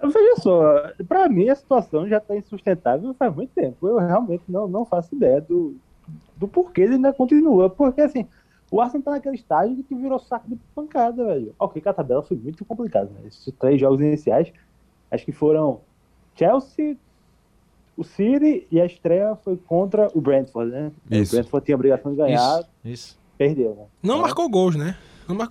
Veja só, pra mim a situação já tá insustentável faz muito tempo. Eu realmente não, não faço ideia do, do porquê ele ainda continua. Porque assim, o Arsenal tá naquele estágio de que virou saco de pancada, velho. Ok, que a tabela foi muito complicada, né? Esses três jogos iniciais, acho que foram Chelsea, o City e a estreia foi contra o Brentford, né? Isso. O Brentford tinha a obrigação de ganhar, Isso, isso. perdeu, né? Não Então, marcou gols, né?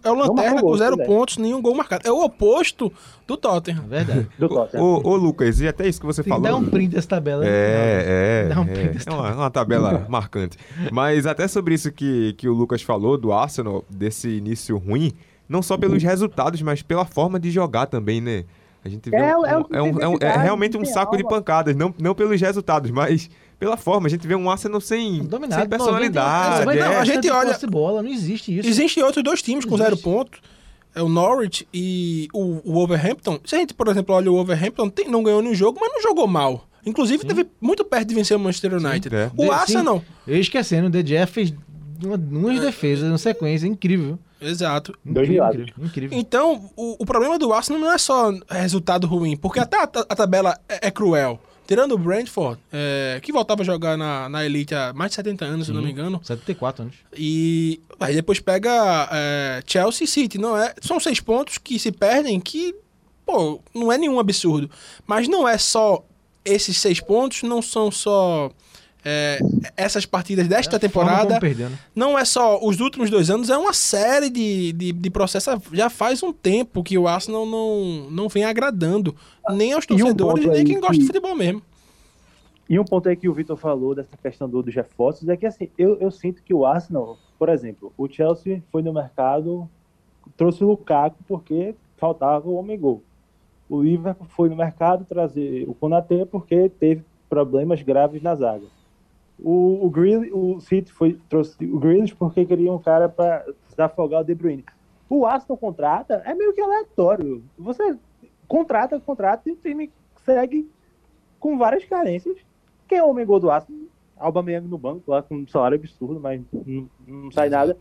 É o Lanterna com zero pois é. pontos, nenhum gol marcado. É o oposto do É Tottenham. verdade. Do Tottenham. Ô, ô, Lucas, e até isso que você Tem falou. dar um print dessa tabela. né? É, é. Dá um é. É uma, uma tabela [LAUGHS] marcante. Mas até sobre isso que, que o Lucas falou do Arsenal, desse início ruim, não só pelos resultados, mas pela forma de jogar também, né? A gente vê É, um- é um é, um- é um- é realmente um saco de pancadas, não, não pelos resultados, mas pela forma. A gente vê um Arsenal sem, Dominado. sem personalidade. 90, Mas não, é. a gente olha- bola, não existe isso. Existem outros dois times com zero pontos. É o Norwich e o, o Wolverhampton. Se a gente, por exemplo, olha o Wolverhampton, tem- não ganhou nenhum jogo, mas não jogou mal. Inclusive, teve muito perto de vencer o Manchester United. é. O Arsenal. sim. Eu esquecendo, o The Jeff fez uma, umas defesas, uma sequência incrível. Exato. Dois Incrível, incrível, incrível. Então, o, o problema do Arsenal não é só resultado ruim, porque até a, a tabela é, é cruel. Tirando o Brentford, é, que voltava a jogar na, na Elite há mais de 70 anos, se não me engano. 74 anos. E aí depois pega é, Chelsea City, não é? São seis pontos que se perdem que, pô, não é nenhum absurdo. Mas não é só esses seis pontos, não são só é, essas partidas desta É temporada. né? Não é só os últimos dois anos, é uma série de, de, de processos. Já faz um tempo que o Arsenal não, não vem agradando nem aos um torcedores, ponto nem quem gosta de que- futebol mesmo. E um ponto aí que o Vitor falou dessa questão do, dos reforços é que assim, eu, eu sinto que o Arsenal, por exemplo, o Chelsea foi no mercado, trouxe o Lukaku porque faltava o homem gol. O Liverpool foi no mercado trazer o Konaté porque teve problemas graves na zaga. O, o, o City foi, trouxe o Grealish porque queria um cara para desafogar o De Bruyne. O Arsenal contrata, é meio que aleatório. Você contrata, contrata e o time segue com várias carências. Quem é o homem gol do Arsenal? Aubameyang no banco, lá com um salário absurdo, mas não, não sai nada.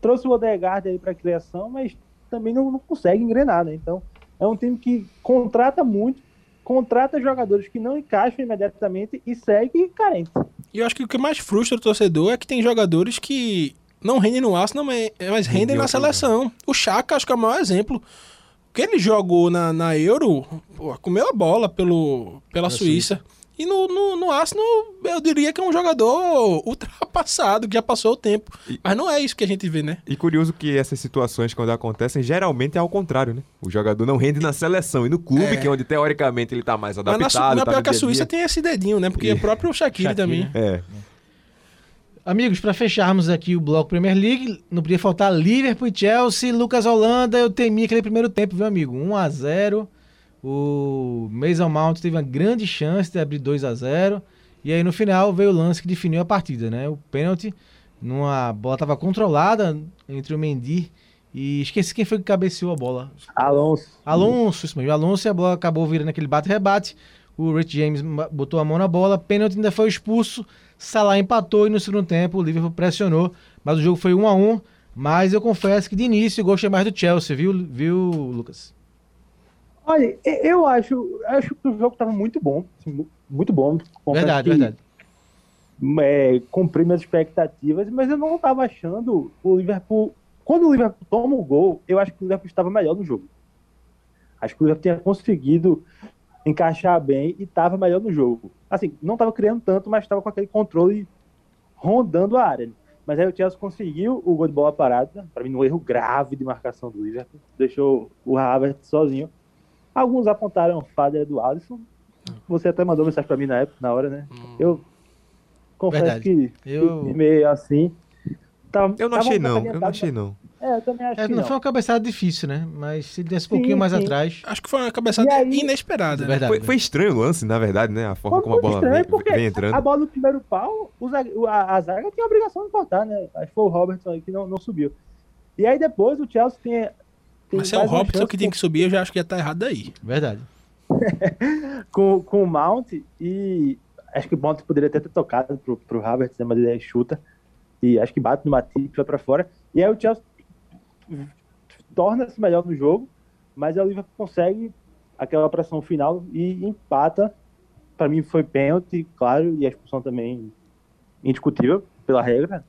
Trouxe o Odegaard aí para criação, mas também não, não consegue engrenar, né? Então, é um time que contrata muito, contrata jogadores que não encaixam imediatamente e segue carente. E eu acho que o que mais frustra o torcedor é que tem jogadores que não rendem no Arsenal, mas, rendem em na seleção. O Chaka, acho que é o maior exemplo. Que ele jogou na, na Euro, pô, comeu a bola pelo, pela Suíça. E no, no, no Arsenal, eu diria que é um jogador ultrapassado, que já passou o tempo. Mas não é isso que a gente vê, né? E curioso que essas situações, quando acontecem, geralmente é ao contrário, né? O jogador não rende na seleção e no clube, É. que é onde teoricamente ele tá mais Mas na, adaptado. Na tá pior que a Suíça tem esse dedinho, né? Porque o próprio Shaqiri Shaqiri. também. É. Amigos, para fecharmos aqui o bloco Premier League, não podia faltar Liverpool e Chelsea, Lucas Holanda, eu temi aquele primeiro tempo, viu, amigo? 1 a 0 O Mason Mount teve uma grande chance de abrir 2 a 0 E aí no final veio o lance que definiu a partida, né? O pênalti, numa bola estava controlada entre o Mendy e esqueci quem foi que cabeceou a bola. Alonso. Alonso, isso mesmo. Alonso e a bola acabou virando aquele bate-rebate. O Rich James botou a mão na bola, pênalti ainda foi expulso. Salah empatou e no segundo tempo o Liverpool pressionou, mas o jogo foi 1 a 1 Mas eu confesso que de início eu gostei mais do Chelsea, viu, viu Lucas? Olha, eu acho, acho que o jogo estava muito bom. assim, mu- muito bom. Verdade, verdade. É, cumpri minhas expectativas, mas eu não estava achando o Liverpool. Quando o Liverpool toma o gol, eu acho que o Liverpool estava melhor no jogo. Acho que o Liverpool tinha conseguido encaixar bem e estava melhor no jogo. Assim, não estava criando tanto, mas estava com aquele controle rondando a área. Mas aí o Chelsea conseguiu o gol de bola parada, para mim um erro grave de marcação do Liverpool, deixou o Havertz sozinho. Alguns apontaram falha do Alisson. Você até mandou mensagem para mim na época, na hora, né? Eu confesso Verdade. que Eu- meio assim. Tava- Eu não achei não, eu não achei não. É, eu também acho É, que não não. foi uma cabeçada difícil, né? Mas se desse um Sim, pouquinho mais sim. atrás. Acho que foi uma cabeçada aí- inesperada. né? Verdade. Foi, foi estranho o lance, na verdade, né? A forma Foi como a bola estranho, vem, porque vem entrando. a bola do primeiro pau, a, a zaga tinha a obrigação de cortar, né? Acho que foi o Robertson aí que não, não subiu. E aí depois o Chelsea tem. Mas se é o Robson que tem que subir, eu já acho que já tá errado aí. Verdade. [LAUGHS] com, com o Mount e acho que o Mount poderia até ter tocado pro, pro Havertz, né, mas ele chuta e acho que bate no Matip, vai pra fora. E aí o Chelsea torna-se melhor no jogo, mas aí o Liverpool consegue aquela pressão final e empata. Para mim foi pênalti, claro, e a expulsão também indiscutível pela regra.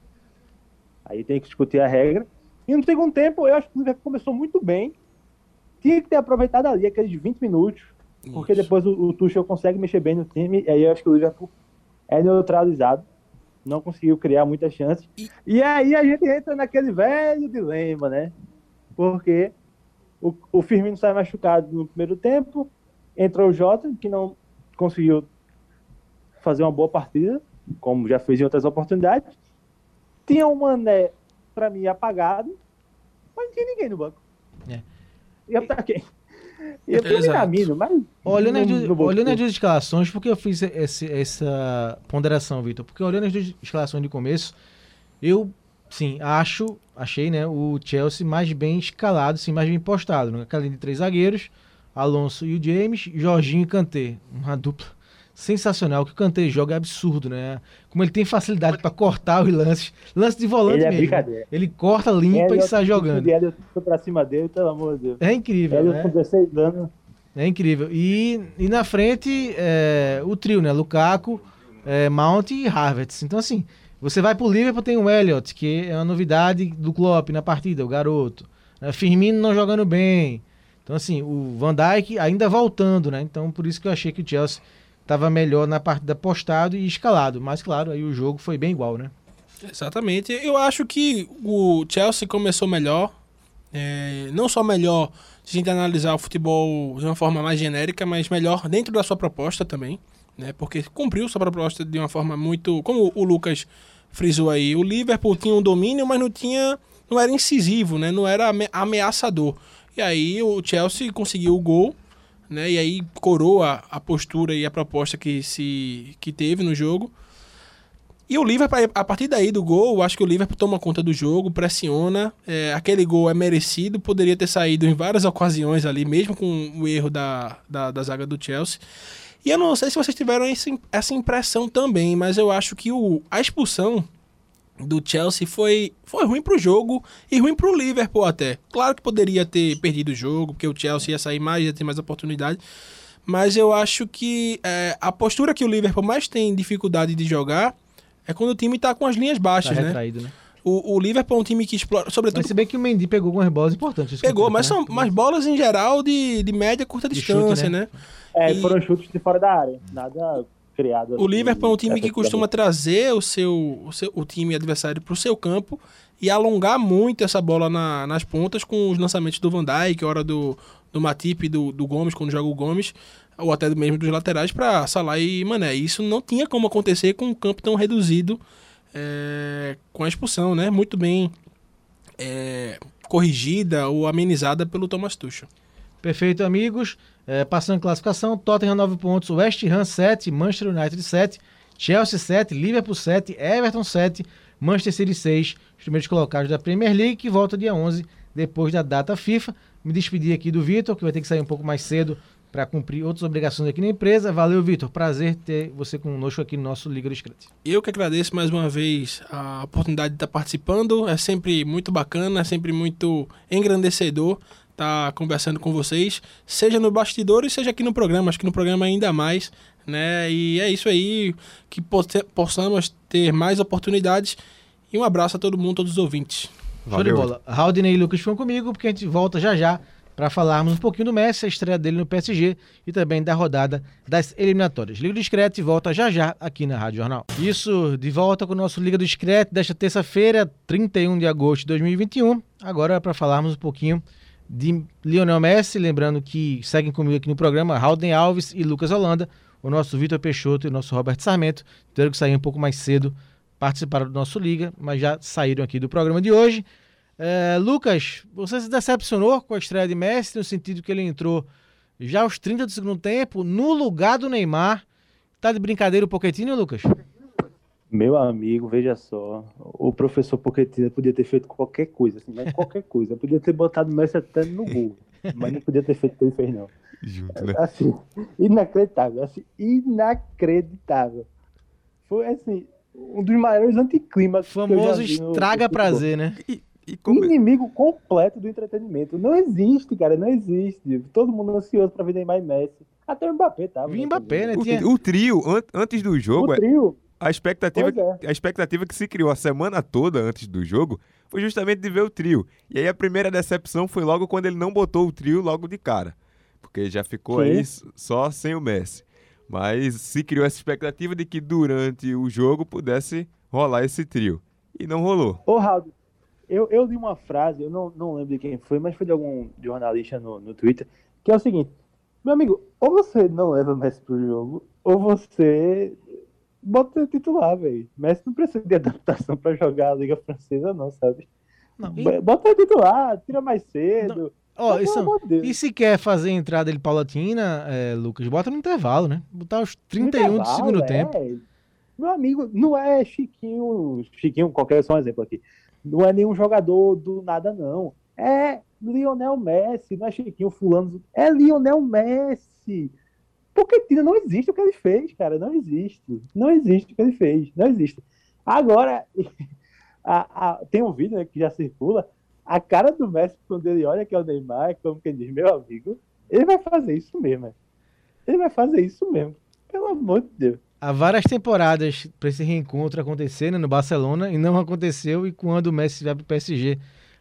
Aí tem que discutir a regra. E no segundo tempo, eu acho que o Liverpool começou muito bem. Tinha que ter aproveitado ali aqueles 20 minutos, porque Isso. depois o, o Tuchel consegue mexer bem no time, e aí eu acho que o Liverpool é neutralizado. Não conseguiu criar muitas chances. E- E aí a gente entra naquele velho dilema, né? Porque o, o Firmino sai machucado no primeiro tempo, entra o Jota, que não conseguiu fazer uma boa partida, como já fez em outras oportunidades. Tinha o Mané, pra mim, apagado, mas não tinha ninguém no banco. É. Quem? Ia pro Exato. Minamino, mas... Olhando, as, não- duas- não botou. olhando as duas escalações, por que eu fiz esse- essa ponderação, Vitor? Porque olhando as duas escalações de começo, eu, sim, acho, achei, né, o Chelsea mais bem escalado, sim, mais bem postado. né? Aquela linha de três zagueiros, Alonso e o James, Jorginho e Kanté. Uma dupla sensacional. O que o Kanté joga é absurdo, né? Como ele tem facilidade para cortar os lances. Lance de volante Ele é mesmo. brincadeira. Ele corta, limpa e Elliot, sai jogando. O Elliot foi pra cima dele, pelo amor de Deus. É incrível, Elliot né? com 16 anos. É incrível. E, e na frente, é, o trio, né? Lukaku, é, Mount e Havertz. Então, assim, você vai pro Liverpool, tem o Elliot, que é uma novidade do Klopp na partida, o garoto. É, Firmino não jogando bem. Então, assim, o Van Dijk ainda voltando, né? Então, por isso que eu achei que o Chelsea estava melhor na partida postado e escalado. Mas, claro, aí o jogo foi bem igual, né? Exatamente. Eu acho que o Chelsea começou melhor. é, não só melhor se a gente analisar o futebol de uma forma mais genérica, mas melhor dentro da sua proposta também. Né? Porque cumpriu sua proposta de uma forma muito. Como o Lucas frisou aí, o Liverpool tinha um domínio, mas não tinha. não era incisivo, né? não era ame- ameaçador. E aí o Chelsea conseguiu o gol. Né? E aí coroa a postura e a proposta que se que teve no jogo. E o Liverpool, a partir daí do gol, acho que o Liverpool toma conta do jogo, pressiona. é, aquele gol é merecido, poderia ter saído em várias ocasiões ali, mesmo com o erro da, da, da zaga do Chelsea. E eu não sei se vocês tiveram esse- essa impressão também, mas eu acho que o, a expulsão do Chelsea foi, foi ruim pro jogo e ruim pro Liverpool até. Claro que poderia ter perdido o jogo, porque o Chelsea ia sair mais, ia ter mais oportunidade. Mas eu acho que é, a postura que o Liverpool mais tem dificuldade de jogar é quando o time tá com as linhas Tá baixas, né? retraído, né? O, o Liverpool é um time que explora, sobretudo Mas se bem que o Mendy pegou algumas bolas importantes. pegou, mas né? são mas bolas em geral de, de média curta De distância, chute, né? né? É, E- foram chutes de fora da área. Nada criado. O assim, Liverpool é um time que costuma trazer o seu, o seu o time adversário para o seu campo e alongar muito essa bola na- nas pontas com os lançamentos do Van Dijk, hora do, do Matip do, do Gomes, quando joga o Gomes, ou até mesmo dos laterais para Salah e Mané. Isso não tinha como acontecer com um campo tão reduzido é, com a expulsão, né? Muito bem é, corrigida ou amenizada pelo Thomas Tuchel. Perfeito, amigos. É, passando classificação, Tottenham 9 pontos, West Ham 7, Manchester United 7, Chelsea 7, Liverpool 7, Everton 7, Manchester City 6, os primeiros colocados da Premier League, que volta dia 11, depois da data FIFA. Me despedir aqui do Vitor, que vai ter que sair um pouco mais cedo para cumprir outras obrigações aqui na empresa. Valeu, Vitor. Prazer ter você conosco aqui no nosso Liga do Screte. Eu que agradeço mais uma vez a oportunidade de estar participando. É sempre muito bacana, é sempre muito engrandecedor estar conversando com vocês, seja no bastidor e seja aqui no programa. Acho que no programa ainda mais, né? E é isso aí, que possamos ter mais oportunidades. E um abraço a todo mundo, todos os ouvintes. Show de bola. Haldane e Lucas ficam comigo, porque a gente volta já já para falarmos um pouquinho do Messi, a estreia dele no PSG e também da rodada das eliminatórias. Liga do Discreto volta já já aqui na Rádio Jornal. Isso, de volta com o nosso Liga do Discreto desta terça-feira, 31 de agosto de 2021. Agora para falarmos um pouquinho de Lionel Messi, lembrando que seguem comigo aqui no programa Haldane Alves e Lucas Holanda, o nosso Vitor Peixoto e o nosso Roberto Sarmento, tiveram que sair um pouco mais cedo participaram do nosso Liga, mas já saíram aqui do programa de hoje. É, Lucas, você se decepcionou com a estreia de Messi, no sentido que ele entrou já aos 30 do segundo tempo, no lugar do Neymar. Tá de brincadeira o Pochettino, Lucas? Meu amigo, veja só, o professor Pochettino podia ter feito qualquer coisa, assim, mas qualquer [LAUGHS] coisa. Podia ter botado o Messi até no gol, mas não podia ter feito o que ele fez, não. Junto, né? Assim, inacreditável, assim, inacreditável. Foi, assim, um dos maiores anticlimas que eu já Famoso vi no- estraga prazer, né? E, e como... Inimigo completo do entretenimento. Não existe, cara, não existe. Todo mundo ansioso pra ver Neymar e Messi. Até o Mbappé tava. Vi Mbappé, né? O, Tinha- o trio, an- antes do O jogo, é- trio, a expectativa, é. a expectativa que se criou a semana toda antes do jogo foi justamente de ver o trio. E aí a primeira decepção foi logo quando ele não botou o trio logo de cara. Porque já ficou Sim. aí só sem o Messi. Mas se criou essa expectativa de que durante o jogo pudesse rolar esse trio. E não rolou. Ô, Raul, eu, eu li uma frase, eu não, não lembro de quem foi, mas foi de algum jornalista no, no Twitter, que é o seguinte: Meu amigo, ou você não leva Messi pro jogo, ou você bota ele titular, velho. Messi não precisa de adaptação pra jogar a Liga Francesa, não, sabe? Não, e- Bota ele titular, tira mais cedo. Ó, Mas, isso- e se quer fazer a entrada dele paulatina, é, Lucas, bota no intervalo, né? Botar os 31 do Intervalo, segundo é. tempo. Meu amigo, não é Chiquinho, Chiquinho, qualquer só um exemplo aqui. Não é nenhum jogador do nada, não. É Lionel Messi, não é Chiquinho fulano. É Lionel Messi. Porque Tina não existe o que ele fez, cara. Não existe. Não existe o que ele fez. Não existe. Agora, [LAUGHS] a- a- tem um vídeo né, que já circula. A cara do Messi, quando ele olha que é o Neymar, como quem diz, meu amigo, ele vai fazer isso mesmo. é. Ele vai fazer isso mesmo. Pelo amor de Deus. Há várias temporadas para esse reencontro acontecer né, no Barcelona e não aconteceu. E quando o Messi vai para o PSG,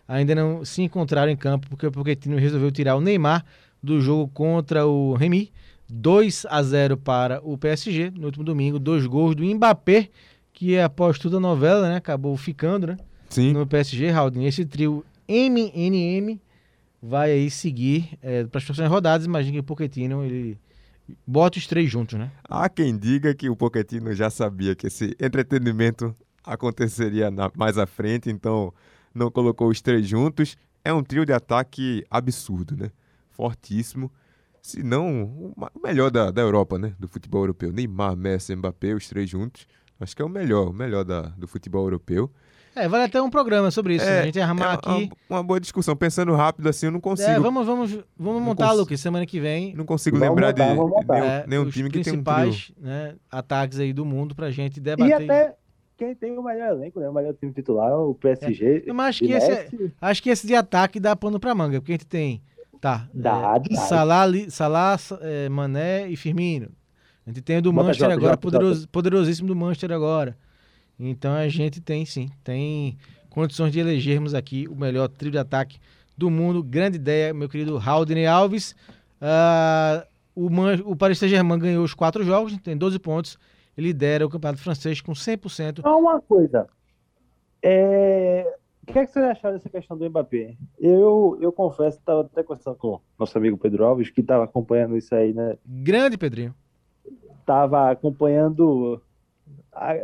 ainda não se encontraram em campo, porque o Pochettino resolveu tirar o Neymar do jogo contra o Remy. 2 a 0 para o PSG no último domingo. Dois gols do Mbappé, que após toda a novela, né, acabou ficando né, Sim. no PSG. Raul, esse trio MNM vai aí seguir para as próximas rodadas. Imagina que o Pochettino ele bota os três juntos, né? Há quem diga que o Pochettino já sabia que esse entretenimento aconteceria na- mais à frente, então não colocou os três juntos. É um trio de ataque absurdo, né? Fortíssimo. Se não, o melhor da, da Europa, né? Do futebol europeu. Neymar, Messi, Mbappé, os três juntos. Acho que é o melhor, o melhor da, do futebol europeu. É, vale até um programa sobre isso. né? A gente armar é aqui. Uma, uma boa discussão. Pensando rápido assim, eu não consigo, É, vamos, vamos, vamos montar, cons- Lucas, semana que vem. não consigo Vamos lembrar montar, de nenhum, é, nenhum time que tem um principais né, ataques aí do mundo pra gente E debater. até quem tem o melhor elenco, né? O melhor time titular, o PSG. Eu acho de que esse é-. Acho que esse de ataque dá pano pra manga, porque a gente tem. Tá. Dá, é, dá. Salah, Salah é, Mané e Firmino. A gente tem o do Bota Manchester Jota, agora, Jota, poderoso, poderosíssimo do Manchester agora. Então a gente tem sim, tem condições de elegermos aqui o melhor trio de ataque do mundo. Grande ideia, meu querido Haldane Alves. Ah, o, Man- o Paris Saint-Germain ganhou os quatro jogos, tem 12 pontos, e lidera o campeonato francês com 100%. Só uma coisa. É, O que, é que você achou dessa questão do Mbappé? Eu, eu confesso que estava até conversando com nosso amigo Pedro Alves, que estava acompanhando isso aí, né? Grande, Pedrinho. Estava acompanhando ah,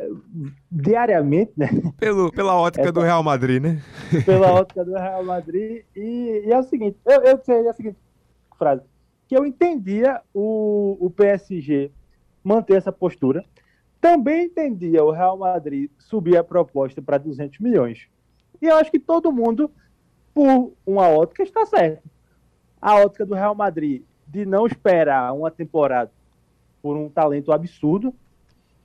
diariamente, né? Pelo, pela ótica Essa- do Real Madrid, né? [LAUGHS] Pela ótica do Real Madrid. E, e é o seguinte, eu, eu sei a seguinte frase, que eu entendia o, o PSG manter essa postura. Também entendia o Real Madrid subir a proposta para 200 milhões. E eu acho que todo mundo, por uma ótica, está certo. A ótica do Real Madrid de não esperar uma temporada por um talento absurdo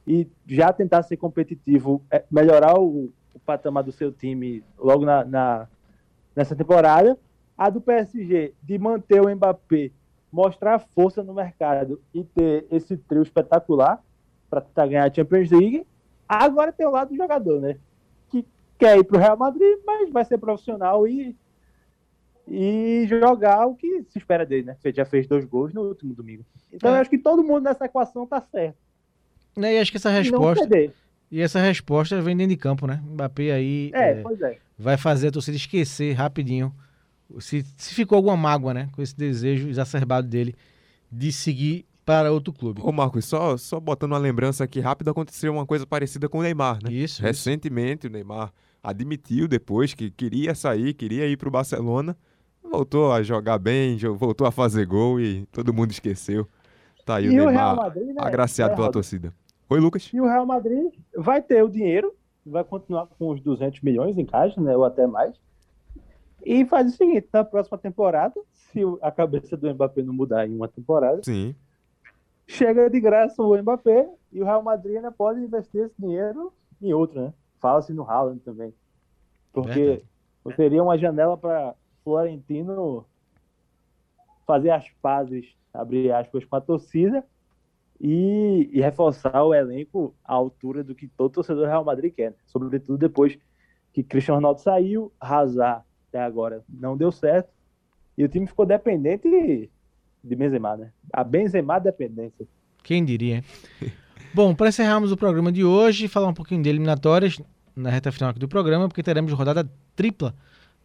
e já tentar ser competitivo, é, melhorar o, o patamar do seu time logo na, na- nessa temporada. A do PSG de manter o Mbappé, mostrar força no mercado e ter esse trio espetacular para tentar ganhar a Champions League. Agora tem o lado do jogador, né? Que quer ir para o Real Madrid, mas vai ser profissional e, e jogar o que se espera dele, né? Ele já fez dois gols no último domingo. Então É. eu acho que todo mundo nessa equação tá certo. Né, E acho que essa resposta. E essa resposta vem dentro de campo, né? Mbappé aí É, é, pois é. vai fazer a torcida esquecer rapidinho se, se ficou alguma mágoa, né? Com esse desejo exacerbado dele de seguir para outro clube. Ô, Marcos, só, só botando uma lembrança aqui rápida, aconteceu uma coisa parecida com o Neymar, né? Isso, isso. Recentemente, o Neymar admitiu depois que queria sair, queria ir para o Barcelona, voltou a jogar bem, voltou a fazer gol e todo mundo esqueceu. Tá aí E o o Real Neymar Madrid, né? agraciado É, pela torcida. Oi, Lucas. E o Real Madrid vai ter o dinheiro, vai continuar com os 200 milhões em caixa, né, ou até mais. E faz o seguinte, na próxima temporada, se a cabeça do Mbappé não mudar em uma temporada, Sim. chega de graça o Mbappé e o Real Madrid ainda pode investir esse dinheiro em outro, né? Fala-se no Haaland também. Porque seria uma janela para Florentino fazer as pazes, abrir aspas, com a torcida e, e reforçar o elenco à altura do que todo torcedor do Real Madrid quer. né? Sobretudo depois que Cristiano Ronaldo saiu, Hazard até agora não deu certo e o time ficou dependente de Benzema, né? A Benzema dependência. Quem diria? hein? Bom, para encerrarmos o programa de hoje, falar um pouquinho de eliminatórias na reta final aqui do programa, porque teremos rodada tripla.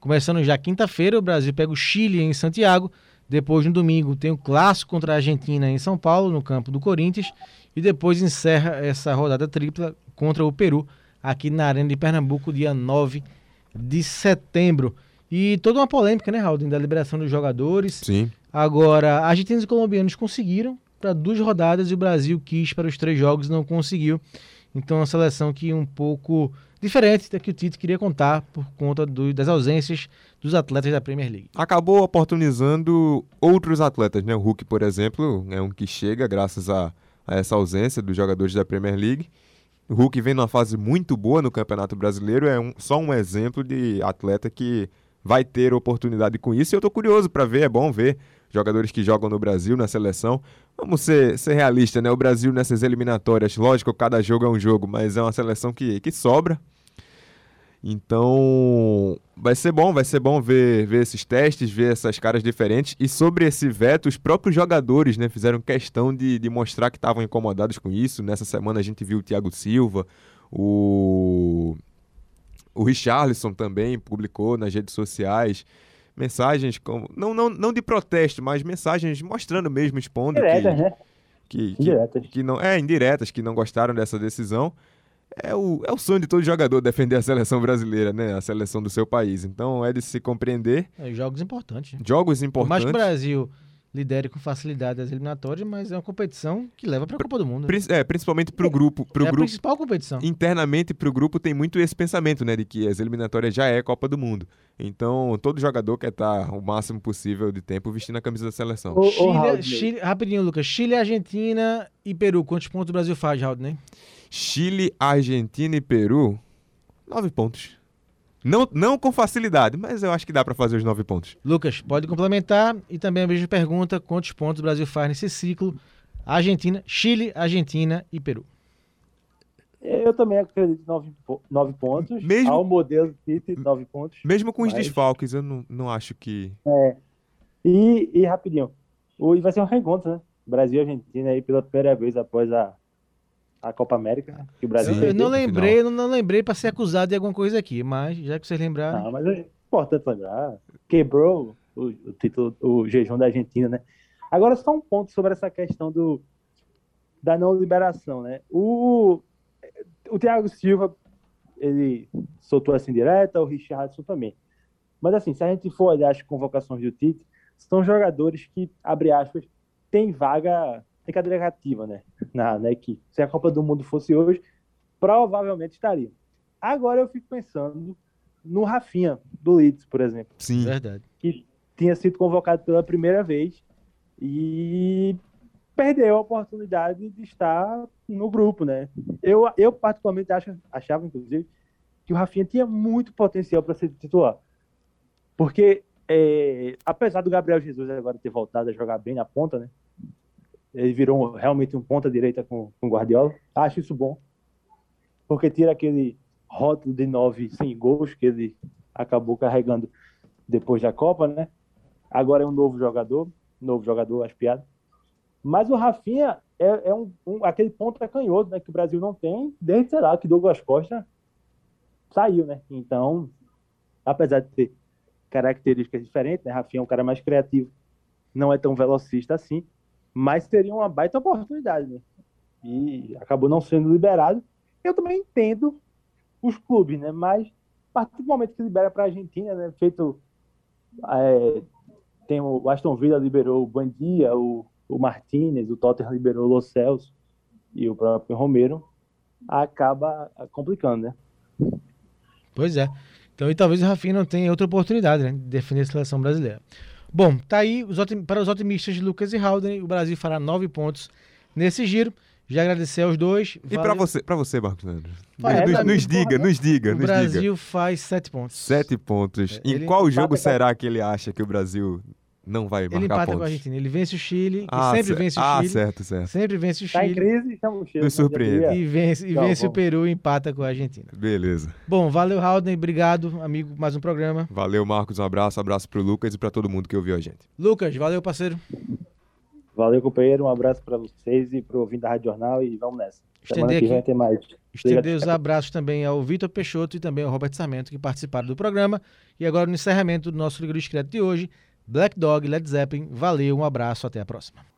Começando já quinta-feira, o Brasil pega o Chile em Santiago. Depois, no domingo, tem o clássico contra a Argentina em São Paulo, no campo do Corinthians. E depois encerra essa rodada tripla contra o Peru, aqui na Arena de Pernambuco, dia 9 de setembro. E toda uma polêmica, né, Raul, da liberação dos jogadores. Sim. Agora, argentinos e colombianos conseguiram para duas rodadas e o Brasil quis para os três jogos e não conseguiu. Então, é uma seleção que um pouco diferente da que o Tite queria contar por conta do- das ausências dos atletas da Premier League. acabou oportunizando outros atletas, né? O Hulk, por exemplo, é um que chega graças a, a essa ausência dos jogadores da Premier League. O Hulk vem numa fase muito boa no Campeonato Brasileiro, é um- só um exemplo de atleta que vai ter oportunidade com isso. E eu tô curioso para ver, é bom ver jogadores que jogam no Brasil, na seleção. Vamos ser, ser realistas, né? O Brasil nessas eliminatórias, lógico, cada jogo é um jogo, mas é uma seleção que, que sobra. Então, vai ser bom, vai ser bom ver, ver esses testes, ver essas caras diferentes. E sobre esse veto, os próprios jogadores né, fizeram questão de, de mostrar que estavam incomodados com isso. Nessa semana a gente viu o Thiago Silva, o, o Richarlison também publicou nas redes sociais mensagens como. Não, não, não de protesto, mas mensagens mostrando mesmo, expondo Diretas, que, né? que, que, Indiretas. que não é indiretas que não gostaram dessa decisão é o, é o sonho de todo jogador defender a seleção brasileira né a seleção do seu país então é de se compreender É, jogos importantes. né? jogos importantes que o Brasil lidere com facilidade as eliminatórias, mas é uma competição que leva para a Copa do Mundo. né? É, principalmente pro grupo pro é a grupo principal competição. internamente pro grupo tem muito esse pensamento né de que as eliminatórias já é Copa do Mundo então todo jogador quer estar o máximo possível de tempo vestindo a camisa da seleção Ô, ô, Chile, Chile- rapidinho, Lucas. Chile, Argentina e Peru. Quantos pontos o Brasil faz, Raul, né? Chile Argentina e Peru nove pontos não, não com facilidade, mas eu acho que dá pra fazer os nove pontos. Lucas, pode complementar e também a mesma pergunta: quantos pontos o Brasil faz nesse ciclo? Argentina, Chile, Argentina e Peru. Eu também acredito em nove, nove pontos. Mesmo- Ao modelo Tite, nove pontos. Mesmo com os Mas- desfalques, eu não, não acho que. E, e rapidinho, o, e vai ser um reencontro, né? Brasil e Argentina aí pela primeira vez após a, a Copa América, que o Brasil Eu, eu não lembrei, não, não lembrei pra ser acusado de alguma coisa aqui, mas já que vocês lembraram. Não, mas é importante lembrar. Quebrou o, o título, o jejum da Argentina, né? Agora, só um ponto sobre essa questão do, da não liberação, né? O, o Thiago Silva, ele soltou assim direta, o Richardson também. Mas, assim, se a gente for olhar as convocações do Tite, são jogadores que, abre aspas, tem vaga, tem cadeira cativa, né? Na, na equipe. Se a Copa do Mundo fosse hoje, provavelmente estaria. Agora eu fico pensando no Rafinha, do Leeds, por exemplo, Sim. Verdade. que tinha sido convocado pela primeira vez e perdeu a oportunidade de estar no grupo, né? Eu, eu particularmente acho, achava, inclusive, que o Rafinha tinha muito potencial para ser titular. Porque, é, apesar do Gabriel Jesus agora ter voltado a jogar bem na ponta, né? Ele virou realmente um ponta direita com o Guardiola. Acho isso bom. Porque tira aquele rótulo de nove sem gols que ele acabou carregando depois da Copa, né? Agora é um novo jogador, novo jogador, as piadas. Mas o Rafinha é, é um, um- aquele ponto canhoto, né? Que o Brasil não tem desde, sei lá, que Douglas Costa saiu, né? Então, apesar de ter características diferentes, né? Rafinha é um cara mais criativo, não é tão velocista assim, mas teria uma baita oportunidade, né? E acabou não sendo liberado. Eu também entendo os clubes, né? Mas a partir do momento que libera para a Argentina, né? Feito é, tem o Aston Villa liberou o Bandia, o, o Martinez, o Tottenham liberou o Lo Celso e o próprio Romero, acaba complicando, né? Pois é. Então, e talvez o Rafinha não tenha outra oportunidade, né? De defender a seleção brasileira. Bom, tá aí os para os otimistas de Lucas e Haldane, o Brasil fará nove pontos nesse giro. Já agradecer aos dois. E Valeu. você, pra você, Marcos Leandro? Vai, nos, vai, nos diga, nos diga, O nos Brasil diga. faz sete pontos. Sete pontos. Em Ele qual jogo será que ele acha que o Brasil não vai Ele marcar empata pontos? com a Argentina. Ele vence o Chile, que Ah, sempre vence o ah, Chile. certo, certo. Sempre vence o Tá em Chile. crise, então chega. Nos surpreende. E vence, e Não, vence o. Peru e empata com a Argentina. Beleza. Bom, valeu, Haldane. Obrigado, amigo, mais um programa. Valeu, Marcos. Um abraço, abraço pro Lucas e pra todo mundo que ouviu a gente. Lucas, valeu, parceiro. Valeu, companheiro. Um abraço para vocês e para o ouvinte da Rádio Jornal e vamos nessa. Estender que vem aqui- tem mais. Estender os abraços também ao Vitor Peixoto e também ao Roberto Sarmento, que participaram do programa. E agora, no encerramento do nosso Liga do Discreto de hoje, Black Dog, Led Zeppelin. Valeu, um abraço, até a próxima.